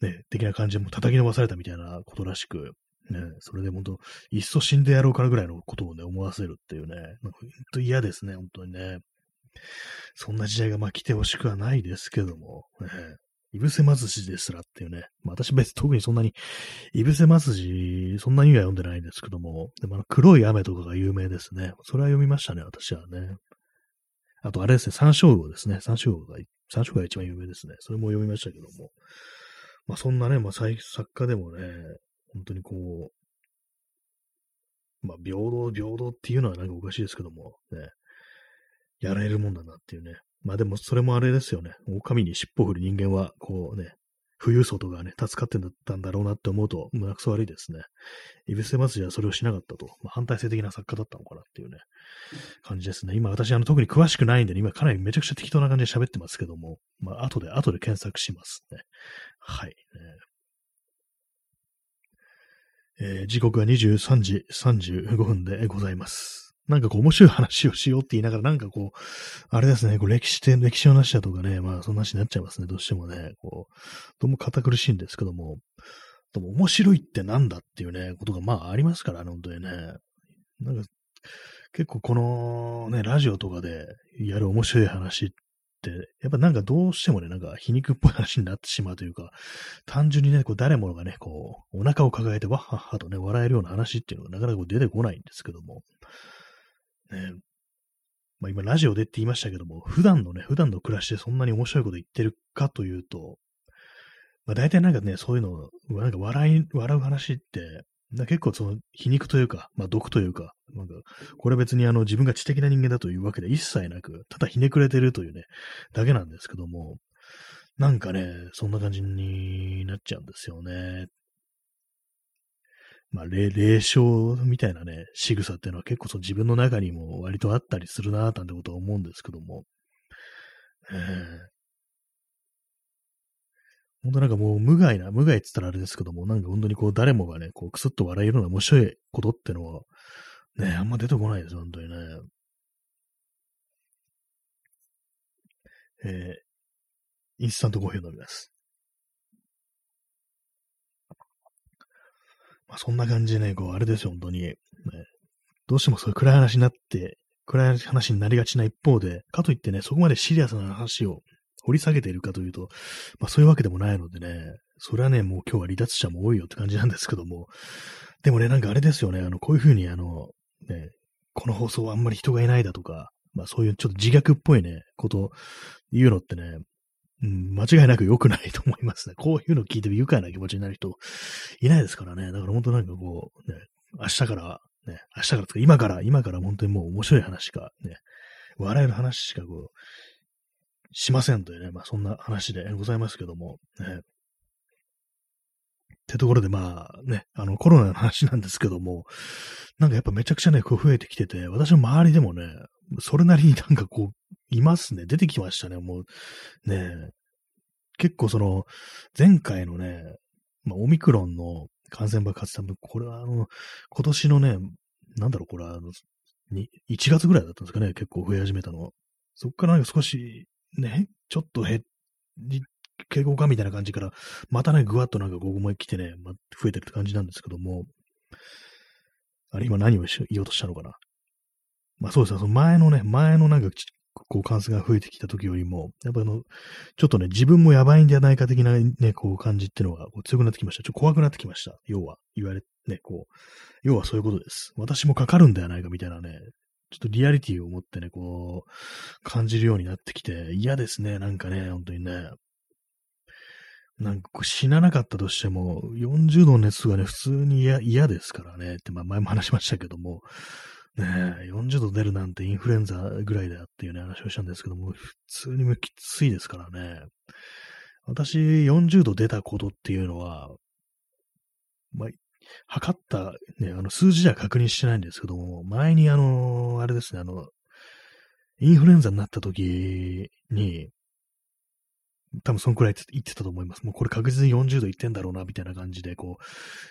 ね、的な感じでも叩き伸ばされたみたいなことらしく、ね、それで本当、いっそ死んでやろうからぐらいのことをね、思わせるっていうね、本当嫌ですね、本当にね。そんな時代がまあ来てほしくはないですけども、ね、イブセマスジですらっていうね。まあ私別に特にそんなに、イブセマスジ、そんなには読んでないんですけども、でもあの黒い雨とかが有名ですね。それは読みましたね、私はね。あとあれですね、三章魚ですね。三章魚が、三章魚が一番有名ですね。それも読みましたけども。まあそんなね、まあ作家でもね、本当にこう、まあ平等、平等っていうのはなんかおかしいですけども、ね、やられるもんだなっていうね。まあでもそれもあれですよね。狼に尻尾振る人間は、こうね、富裕層とかね、助かってたんだろうなって思うと、胸くそ悪いですね。イブス・マスジはそれをしなかったと、まあ、反体制的な作家だったのかなっていうね、感じですね。今私、あの、特に詳しくないんで、ね、今かなりめちゃくちゃ適当な感じで喋ってますけども、まあ、後で、後で検索しますね。はい。えー、時刻は23時35分でございます。なんかこう面白い話をしようって言いながら、なんかこう、あれですね、こう歴史で、歴史の話だとかね、まあそんな話になっちゃいますね、どうしてもね、こう、どうも堅苦しいんですけども、でも面白いってなんだっていうね、ことがまあありますからね、本当にね。なんか、結構このね、ラジオとかでやる面白い話って、やっぱなんかどうしてもね、なんか皮肉っぽい話になってしまうというか、単純にね、こう誰もがね、こう、お腹を抱えてわっはっはとね、笑えるような話っていうのがなかなか出てこないんですけども、ね、まあ今ラジオでって言いましたけども、普段のね、普段の暮らしでそんなに面白いこと言ってるかというと、まあ大体なんかね、そういうの、なんか笑い、笑う話って、結構その皮肉というか、まあ毒というか、なんか、これ別にあの自分が知的な人間だというわけで一切なく、ただひねくれてるというね、だけなんですけども、なんかね、そんな感じになっちゃうんですよね。まあ、霊障みたいなね、仕草っていうのは結構その自分の中にも割とあったりするなぁなんてことは思うんですけども、えー、本当なんかもう無害な、無害って言ったらあれですけども、なんか本当にこう誰もがね、こうクスッと笑えるような面白いことってのは、ね、あんま出てこないです、本当にね。えー、インスタントコーヒー飲みます。まあ、そんな感じでね、こう、あれですよ、本当に。ね、どうしてもそういう暗い話になって、暗い話になりがちな一方で、かといってね、そこまでシリアスな話を掘り下げているかというと、まあそういうわけでもないのでね、それはね、もう今日は離脱者も多いよって感じなんですけども、でもね、なんかあれですよね、あの、こういうふうにあの、ね、この放送はあんまり人がいないだとか、まあそういうちょっと自虐っぽいね、こと言うのってね、うん、間違いなく良くないと思いますね。こういうの聞いて愉快な気持ちになる人いないですからね。だから本当なんかこう、ね、明日から、ね、明日からとか今から、今から本当にもう面白い話か、ね、笑える話しかこう、しませんというね、まあそんな話でございますけども、ね。ってところでまあね、あのコロナの話なんですけども、なんかやっぱめちゃくちゃね、こう増えてきてて、私の周りでもね、それなりになんかこう、いますね。出てきましたね。もう、ね結構その、前回のね、まあ、オミクロンの感染爆発多分、これはあの、今年のね、なんだろう、これはあの、1月ぐらいだったんですかね、結構増え始めたの。そっからなんか少し、ね、ちょっと減り、傾向かみたいな感じから、またね、ぐわっとなんかここも来てね、まあ、増えてるって感じなんですけども、あれ、今何を言おうとしたのかな。まあそうですね、その前のね、前のなんか、こう感染が増えてきた時よりも、やっぱあの、ちょっとね、自分もやばいんじゃないか的なね、こう感じっていうのがこう強くなってきました。ちょっと怖くなってきました。要は、言われ、ね、こう、要はそういうことです。私もかかるんではないかみたいなね、ちょっとリアリティを持ってね、こう、感じるようになってきて、嫌ですね、なんかね、本当にね。なんか死ななかったとしても、40度の熱がね、普通に嫌ですからね、って、まあ前も話しましたけども、ねえ、40度出るなんてインフルエンザぐらいだっていうね、話をしたんですけども、普通にもきついですからね。私、40度出たことっていうのは、まあ、測った、ね、あの、数字では確認してないんですけども、前にあの、あれですね、あの、インフルエンザになった時に、多分そんくらい言ってたと思います。もうこれ確実に40度いってんだろうな、みたいな感じで、こ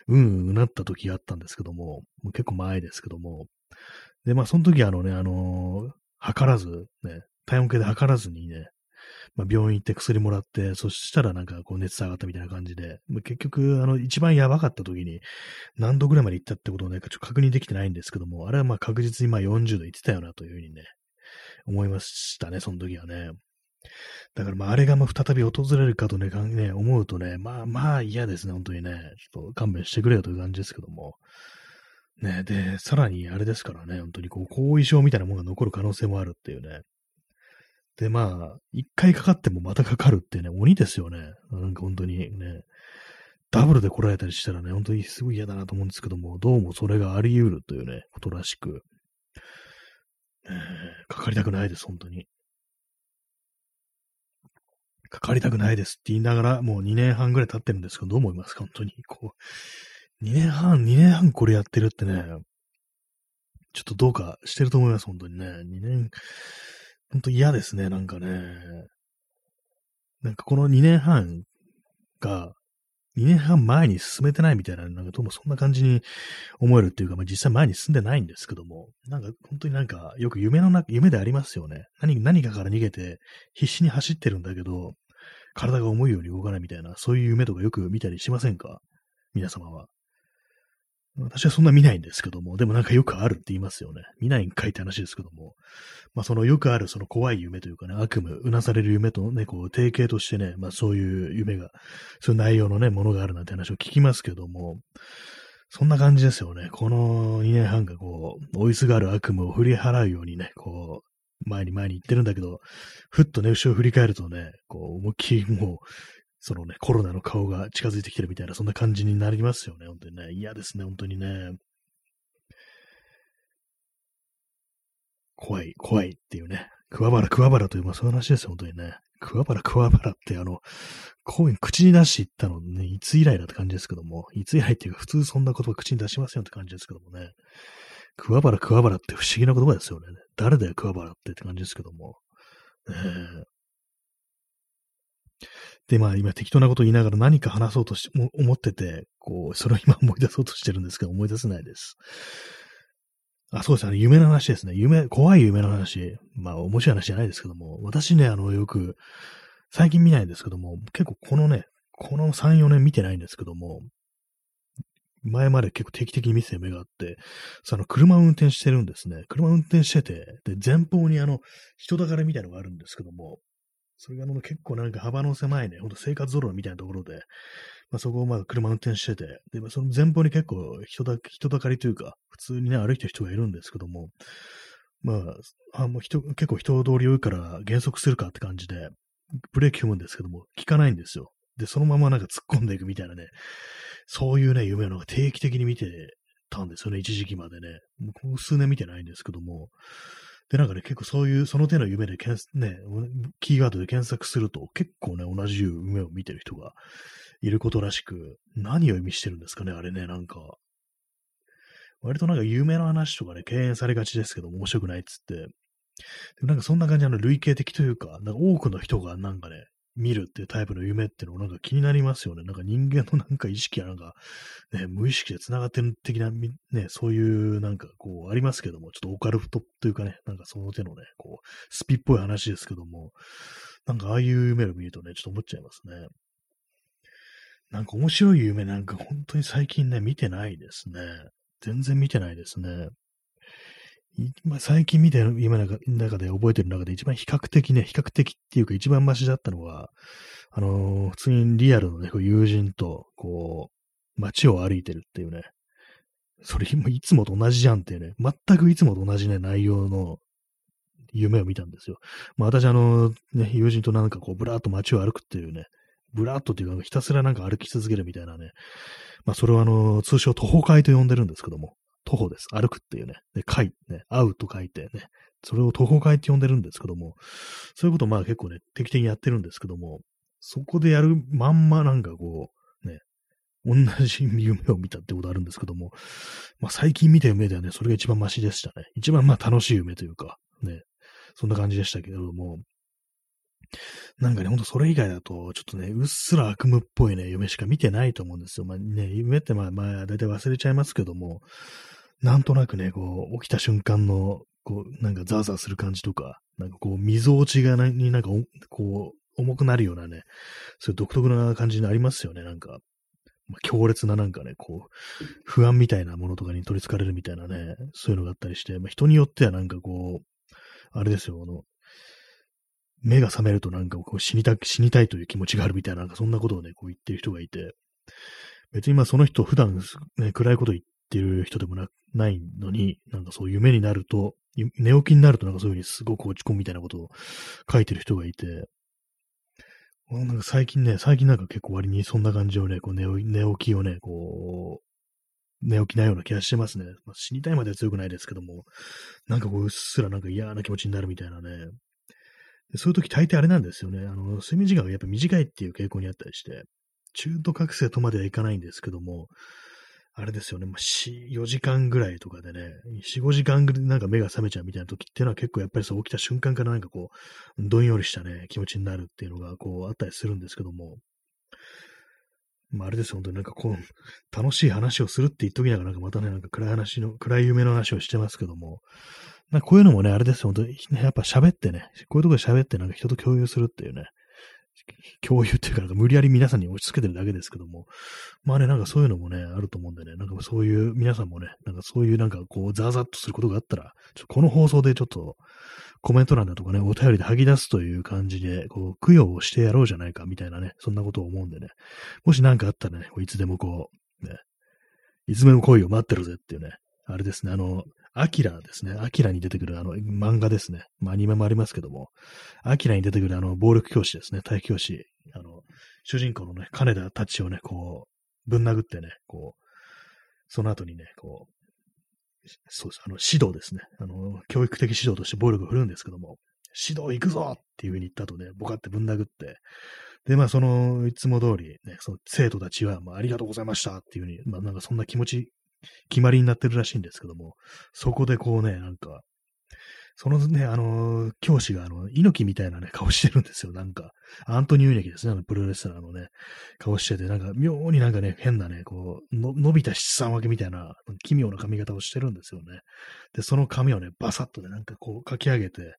う、うんうんなった時があったんですけども、もう結構前ですけども、で、まあ、その時あのね、あのー、測らず、ね、体温計で測らずにね、まあ、病院行って薬もらって、そしたらなんかこう熱下がったみたいな感じで、まあ、結局、あの、一番やばかった時に何度ぐらいまで行ったってことをね、ちょっと確認できてないんですけども、あれはまあ確実にまあ40度行ってたよなというふうにね、思いましたね、その時はね。だからまあ、あれがまあ再び訪れるかと、ね思うとね、まあまあ嫌ですね、本当にね。ちょっと勘弁してくれよという感じですけども。ね、で、さらにあれですからね、本当にこう、後遺症みたいなものが残る可能性もあるっていうね。で、まあ、一回かかってもまたかかるっていうね、鬼ですよね。なんか本当にね、ダブルで来られたりしたらね、本当にすごい嫌だなと思うんですけども、どうもそれがあり得るというね、ことらしく、えー、かかりたくないです、本当に。かかりたくないですって言いながら、もう2年半ぐらい経ってるんですけど、どう思いますか本当に。こう、2年半、2年半これやってるってね、ちょっとどうかしてると思います、本当にね。2年、本当嫌ですね、なんかね。なんかこの2年半が、2年半前に進めてないみたいな、なんかどうもそんな感じに思えるっていうか、まあ、実際前に進んでないんですけども、なんか本当になんかよく夢の中、夢でありますよね。何、何かから逃げて必死に走ってるんだけど、体が思うように動かないみたいな、そういう夢とかよく見たりしませんか？皆様は。私はそんな見ないんですけども、でもなんかよくあるって言いますよね。見ないんかいって話ですけども。まあそのよくあるその怖い夢というかね、悪夢、うなされる夢とね、こう定型としてね、まあそういう夢が、そういう内容のね、ものがあるなんて話を聞きますけども、そんな感じですよね。この2年半がこう、追いすがる悪夢を振り払うようにね、こう、前に前に行ってるんだけど、ふっとね、後ろを振り返るとね、こう、思いっきりもう、そのね、コロナの顔が近づいてきてるみたいな、そんな感じになりますよね、本当にね。嫌ですね、本当にね。怖い、怖いっていうね。桑原、桑原という、まあそういう話ですよ、本当にね。桑原、桑原ってあの、こういう口に出して言ったのね、いつ以来だって感じですけども、いつ以来っていうか、普通そんな言葉口に出しませんよって感じですけどもね。桑原、桑原って不思議な言葉ですよね。誰だよ、桑原ってって感じですけども。ねで、まあ今適当なこと言いながら何か話そうとし思ってて、こう、それを今 思い出そうとしてるんですけど、思い出せないです。あ、そうですね。夢の話ですね。夢、怖い夢の話。まあ面白い話じゃないですけども、私ね、あの、よく、最近見ないんですけども、結構このね、この3、4年見てないんですけども、前まで結構定期的に見てた夢があって、その車を運転してるんですね。車運転してて、で、前方にあの、人だかりみたいのがあるんですけども、それがあの結構なんか幅の狭いね、ほんと生活道路みたいなところで、まあ、そこをまあ車運転してて、で、まあ、その前方に結構人だ、人だかりというか、普通にね、歩いてる人がいるんですけども、まあ、あもう人、結構人通り多いから減速するかって感じで、ブレーキ踏むんですけども、効かないんですよ。で、そのままなんか突っ込んでいくみたいなね、そういうね、夢を定期的に見てたんですよね、一時期までね。もう数年見てないんですけども、で、なんかね、結構そういう、その手の夢で検、ね、キーワードで検索すると、結構ね、同じ夢を見てる人がいることらしく、何を意味してるんですかね、あれね、なんか。割となんか夢の話とかね、敬遠されがちですけど、面白くないっつって。でもなんかそんな感じあの類型的というか、なんか多くの人がなんかね、見るっていうタイプの夢っていうのもなんか気になりますよね。なんか人間のなんか意識はなんか、ね、無意識で繋がってる的な、ね、そういうなんかこうありますけども、ちょっとオカルトというかね、なんかその手のね、こう、スピっぽい話ですけども、なんかああいう夢を見るとね、ちょっと思っちゃいますね。なんか面白い夢なんか本当に最近ね、見てないですね。全然見てないですね。最近見てる今の中で覚えてる中で一番比較的ね、比較的っていうか一番マシだったのは、あのー、普通にリアルのね、友人と、こう、街を歩いてるっていうね、それいつもと同じじゃんっていうね、全くいつもと同じね、内容の夢を見たんですよ。まあ私あの、ね、友人となんかこう、ブラーっと街を歩くっていうね、ブラーっとっていうか、ひたすらなんか歩き続けるみたいなね、まあそれはあの、通称徒歩会と呼んでるんですけども、徒歩です。歩くっていうね。で、会、ね、会うと書いてね。それを徒歩会って呼んでるんですけども、そういうことまあ結構ね、定期的にやってるんですけども、そこでやるまんまなんかこう、ね、同じ夢を見たってことあるんですけども、まあ最近見た夢ではね、それが一番マシでしたね。一番まあ楽しい夢というか、ね、そんな感じでしたけれども、なんかね、ほんとそれ以外だと、ちょっとね、うっすら悪夢っぽいね、夢しか見てないと思うんですよ。まあね、夢ってまあまあ、だいたい忘れちゃいますけども、なんとなくね、こう、起きた瞬間の、こう、なんかザーザーする感じとか、なんかこう、溝落ちがなになんか、こう、重くなるようなね、そういう独特な感じになりますよね、なんか。まあ、強烈ななんかね、こう、不安みたいなものとかに取り憑かれるみたいなね、そういうのがあったりして、まあ、人によってはなんかこう、あれですよ、あの、目が覚めるとなんかこう死にた、死にたいという気持ちがあるみたいな、なんかそんなことをね、こう言ってる人がいて、別にまあその人普段、ね、暗いこと言っってる人でもなないのに、なんかそう夢になると、寝起きになるとなんかそういうふうにすごく落ち込むみたいなことを書いてる人がいて、なんか最近ね、最近なんか結構割にそんな感じをね、こう寝寝起きをね、こう、寝起きなような気がしてますね。まあ、死にたいまでは強くないですけども、なんかこう、うっすらなんか嫌な気持ちになるみたいなね。そういう時大抵あれなんですよね。あの、睡眠時間がやっぱ短いっていう傾向にあったりして、中途覚醒とまではいかないんですけども、あれですよね、まあ、4、4時間ぐらいとかでね、4、5時間ぐらいなんか目が覚めちゃうみたいな時っていうのは結構やっぱりそう起きた瞬間からなんかこう、どんよりしたね、気持ちになるっていうのがこうあったりするんですけども、まあ、あれですよ、本当になんかこう、楽しい話をするって言っときながら、なんかまたね、なんか暗い話の、暗い夢の話をしてますけども、なんかこういうのもね、あれですよ、本当に、ね、やっぱ喋ってね、こういうとこで喋ってなんか人と共有するっていうね、共有っていうか、無理やり皆さんに押し付けてるだけですけども、まあね、なんかそういうのもね、あると思うんでね、なんかそういう、皆さんもね、なんかそういうなんかこう、ザーザーっとすることがあったら、ちょっとこの放送でちょっと、コメント欄だとかね、お便りで吐き出すという感じで、こう、供養をしてやろうじゃないか、みたいなね、そんなことを思うんでね。もし何かあったらね、いつでもこう、ね、いつでも恋を待ってるぜっていうね、あれですね、あの、アキラですね。アキラに出てくるあの漫画ですね。まあアニメもありますけども、アキラに出てくるあの暴力教師ですね。体育教師。あの、主人公のね、金田たちをね、こう、ぶん殴ってね、こう、その後にね、こう、そうです。あの、指導ですね。あの、教育的指導として暴力を振るんですけども、指導行くぞっていう風に言った後ね、ボカってぶん殴って、で、まあ、その、いつも通り、ね、その生徒たちは、まあ、ありがとうございましたっていう風に、まあ、なんかそんな気持ち、決まりになってるらしいんですけども、そこでこうね、なんか、そのね、あの、教師が、あの、猪木みたいなね、顔してるんですよ、なんか。アントニオ猪木ですね、あの、プロレスラーのね、顔してて、なんか、妙になんかね、変なね、こう、の伸びた七三分けみたいな、奇妙な髪型をしてるんですよね。で、その髪をね、バサッとね、なんかこう、かき上げて、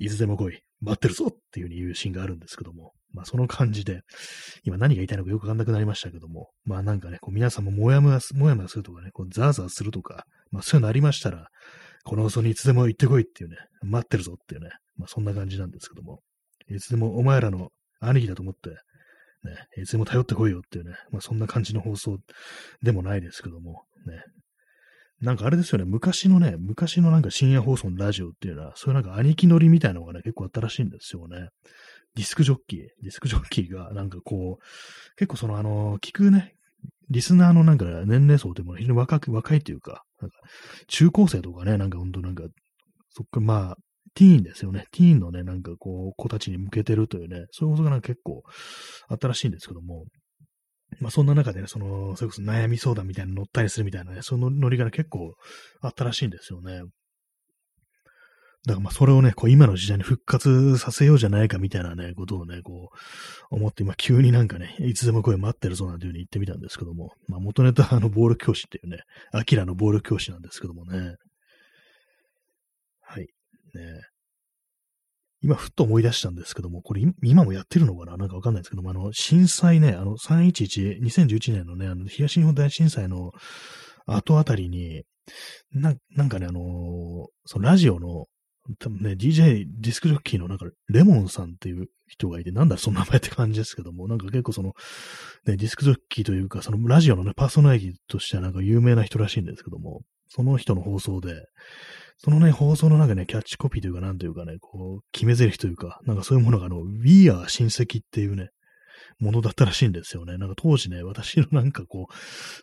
いつでも来い、待ってるぞっていう風に言うシーンがあるんですけども、まあその感じで、今何が言いたいのかよくわかんなくなりましたけども、まあなんかね、こう皆さんももやもや、もやもやするとかね、こうザーザーするとか、まあそういうのありましたら、この嘘にいつでも行ってこいっていうね、待ってるぞっていうね、まあそんな感じなんですけども、いつでもお前らの兄貴だと思って、ね、いつでも頼ってこいよっていうね、まあそんな感じの放送でもないですけども、ね、なんかあれですよね、昔のね、昔のなんか深夜放送のラジオっていうのは、そういうなんか兄貴乗りみたいなのがね、結構あったらしいんですよね。ディスクジョッキー、ディスクジョッキーがなんかこう、結構そのあの、聞くね、リスナーのなんか年齢層でも非常に若く、若いというか、なんか中高生とかね、なんかほんとなんか、そっかまあ、ティーンですよね。ティーンのね、なんかこう、子たちに向けてるというね、そういうことがなんか結構あったらしいんですけども、まあそんな中でね、その、それこそ悩み相談みたいなの乗ったりするみたいなね、そのノリがね、結構あったらしいんですよね。だからまあそれをね、こう今の時代に復活させようじゃないかみたいなね、ことをね、こう思って、まあ急になんかね、いつでも声待ってるぞなんていうふうに言ってみたんですけども、まあ元ネタあのボール教師っていうね、アキラのボール教師なんですけどもね。はい。ね今、ふっと思い出したんですけども、これ今もやってるのかな？なんかわかんないですけども、あの、震災ね、あの、311、2011年のね、あの、東日本大震災の後あたりに、ななんかね、あのー、そのラジオの多分ね、DJ ディスクジョッキーのなんか、レモンさんっていう人がいて、なんだその名前って感じですけども、なんか結構その、ね、ディスクジョッキーというか、そのラジオのね、パーソナリティとしてはなんか有名な人らしいんですけども、その人の放送で、そのね、放送の中ね、キャッチコピーというか、なんというかね、こう、決め台詞というか、なんかそういうものが、あの、We are 親戚っていうね、ものだったらしいんですよね。なんか当時ね、私のなんかこう、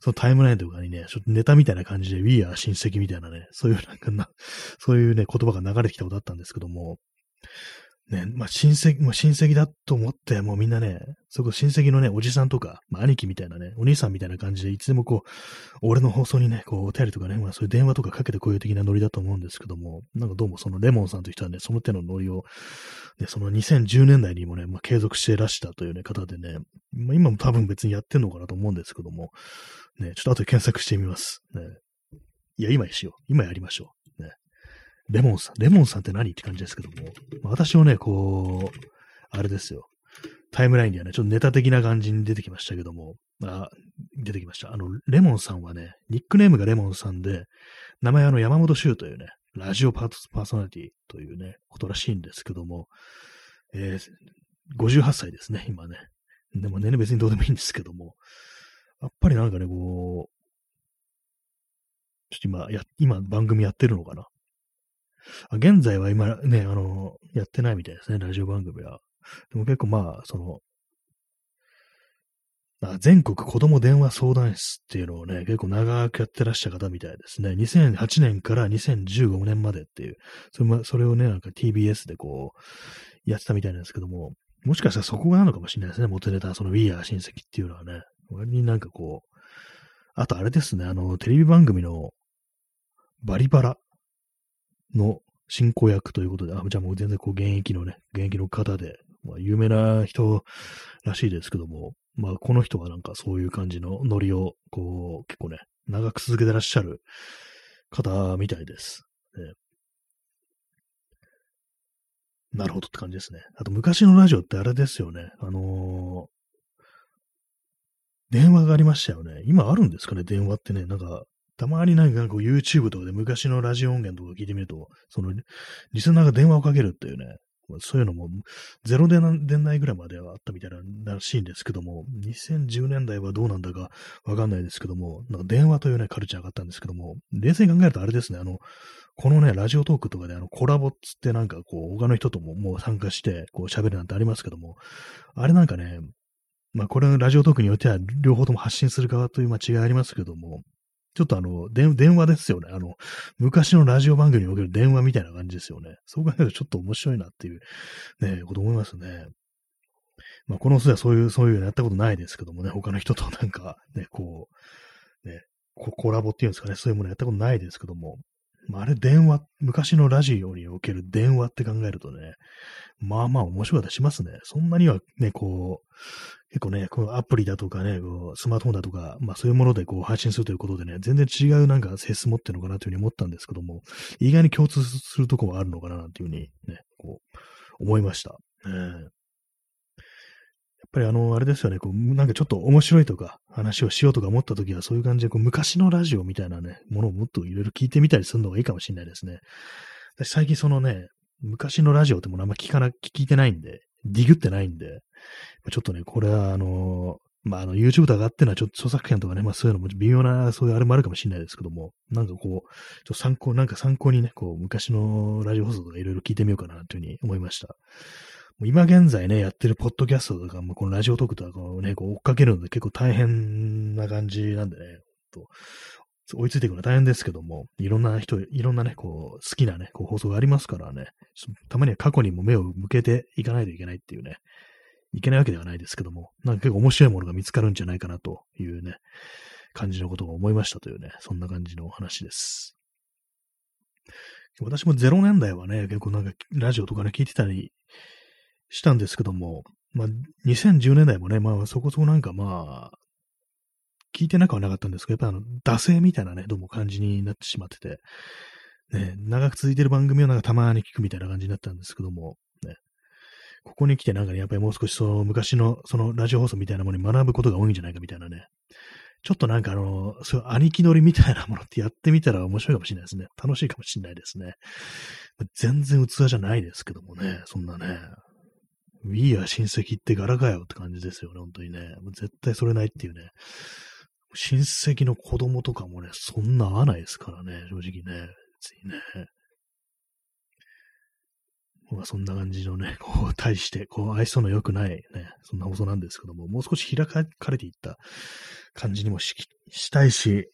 そのタイムラインとかにね、ちょっとネタみたいな感じで We are 親戚みたいなね、そういうなんかな、そういうね、言葉が流れてきたことあったんですけども、ね、まあ親戚、もう親戚だと思って、もうみんなね、そこ親戚のね、おじさんとか、まあ兄貴みたいなね、お兄さんみたいな感じで、いつでもこう、俺の放送にね、こう、お便りとかね、まあそういう電話とかかけてこういう的なノリだと思うんですけども、なんかどうもそのレモンさんという人はね、その手のノリを、ね、その2010年代にもね、まあ継続してらしたというね、方でね、まあ今も多分別にやってんのかなと思うんですけども、ね、ちょっと後で検索してみます。ね。いや、今にしよう。今やりましょう。ねレモンさん、レモンさんって何って感じですけども、私もね、こう、あれですよ。タイムラインではね、ちょっとネタ的な感じに出てきましたけども、あ、出てきました。あの、レモンさんはね、ニックネームがレモンさんで、名前はあの、山本修というね、ラジオパーソナリティというね、ことらしいんですけども、えー、58歳ですね、今ね。でも年齢別にどうでもいいんですけども、やっぱりなんかね、こう、ちょっと今、や、今番組やってるのかな現在は今ね、あの、やってないみたいですね、ラジオ番組は。でも結構まあ、その、あ全国子供電話相談室っていうのをね、結構長くやってらっしゃる方みたいですね。2008年から2015年までっていう、それそれをね、なんか TBS でこう、やってたみたいなんですけども、もしかしたらそこがなのかもしれないですね、元ネタ、その We Are 親戚っていうのはね。割になんかこう、あとあれですね、あの、テレビ番組のバリバラの進行役ということで、あ、じゃあもう全然こう現役のね、現役の方で、まあ、有名な人らしいですけども、まあ、この人はなんかそういう感じのノリを、こう、結構ね、長く続けてらっしゃる方みたいです。ね、なるほどって感じですね。あと、昔のラジオってあれですよね。あのー、電話がありましたよね。今あるんですかね、電話ってね。なんか、たまになんかこう YouTube とかで昔のラジオ音源とか聞いてみると、その、リスナーが電話をかけるっていうね、そういうのも0年代ぐらいまではあったみたいならしいんですけども、2010年代はどうなんだかわかんないですけども、なんか電話というね、カルチャーがあったんですけども、冷静に考えるとあれですね、あの、このね、ラジオトークとかであのコラボっつってなんかこう、他の人とももう参加してこう喋るなんてありますけども、あれなんかね、まあこれはラジオトークによっては両方とも発信する側という間違いありますけども、ちょっとあの、電話ですよね。あの、昔のラジオ番組における電話みたいな感じですよね。そう考えるとちょっと面白いなっていう、ね、こと思いますね。まあ、この人はそういう、そういうのやったことないですけどもね、他の人となんか、ね、こう、ね、コラボっていうんですかね、そういうものやったことないですけども、まあ、あれ電話、昔のラジオにおける電話って考えるとね、まあまあ面白かったしますね。そんなにはね、こう、結構ね、このアプリだとかね、こうスマートフォンだとか、まあそういうものでこう配信するということでね、全然違うなんか性質持ってるのかなというふうに思ったんですけども、意外に共通するとこはあるのかななんていうふうにね、こう、思いました。ねっっぱりあの、あれですよね、こう、なんかちょっと面白いとか、話をしようとか思った時は、そういう感じで、こう、昔のラジオみたいなね、ものをもっといろいろ聞いてみたりするのがいいかもしれないですね。私最近そのね、昔のラジオってものあんま聞かな、聞いてないんで、ディグってないんで、ちょっとね、これはあの、まあ、あの、YouTube と上がってるのはちょっと著作権とかね、まあそういうのも微妙な、そういうあれもあるかもしれないですけども、なんかこう、ちょっと参考、なんか参考にね、こう、昔のラジオ放送とかいろいろ聞いてみようかなというふうに思いました。今現在ね、やってるポッドキャストとか、もこのラジオトークとかこうね、こう追っかけるので結構大変な感じなんでね、と追いついていくのは大変ですけども、いろんな人、いろんなね、こう、好きなね、こう放送がありますからね、たまには過去にも目を向けていかないといけないっていうね、いけないわけではないですけども、なんか結構面白いものが見つかるんじゃないかなというね、感じのことを思いましたというね、そんな感じのお話です。私も0年代はね、結構なんかラジオとかね、聞いてたりしたんですけども、まあ、2010年代もね、まあ、そこそこなんかまあ、聞いてなくはなかったんですけど、やっぱあの、惰性みたいなね、どうも感じになってしまってて、ね、長く続いてる番組をなんかたまに聞くみたいな感じになったんですけども、ね、ここに来てなんかね、やっぱりもう少しその昔のそのラジオ放送みたいなものに学ぶことが多いんじゃないかみたいなね、ちょっとなんかあの、そういう兄貴乗りみたいなものってやってみたら面白いかもしれないですね。楽しいかもしれないですね。全然器じゃないですけどもね、そんなね、We や親戚って柄かよって感じですよね、本当にね。もう絶対それないっていうね。親戚の子供とかもね、そんな合わないですからね、正直ね。別にね。まあそんな感じのね、こう、対して、こう、愛想の良くないね、そんな放送なんですけども、もう少し開かれていった感じにもししたいし、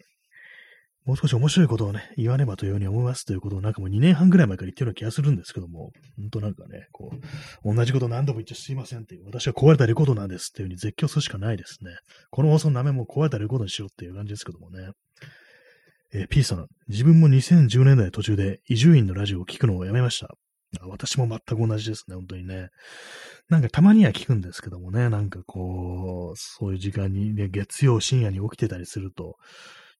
もう少し面白いことをね、言わねばというように思いますということをなんかもう2年半ぐらい前から言ってるような気がするんですけども、本当なんかね、こう、同じこと何度も言ってすいませんっていう、私は壊れたレコードなんですっていうふうに絶叫するしかないですね。この放送の名前も壊れたレコードにしようっていう感じですけどもね。えー、P さん、自分も2010年代途中で伊集院のラジオを聞くのをやめました。私も全く同じですね、本当にね。なんかたまには聞くんですけどもね、なんかこう、そういう時間にね、月曜深夜に起きてたりすると、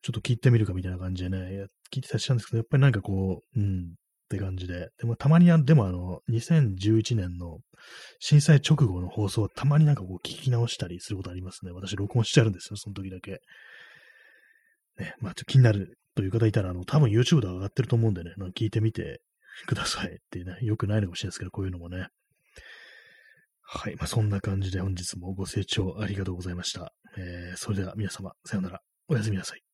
ちょっと聞いてみるかみたいな感じでね、聞いてたりしたんですけど、やっぱりなんかこう、うん、って感じで。でもたまにでもあの、2011年の震災直後の放送はたまになんかこう聞き直したりすることありますね。私録音してあるんですよ、その時だけ。ね、まあちょっと気になるという方いたら、あの、多分 YouTube で上がってると思うんでね、聞いてみてくださいっていうね、よくないのかもしれないですけど、こういうのもね。はい。まあ、そんな感じで本日もご清聴ありがとうございました。えー、それでは皆様、さようなら。おやすみなさい。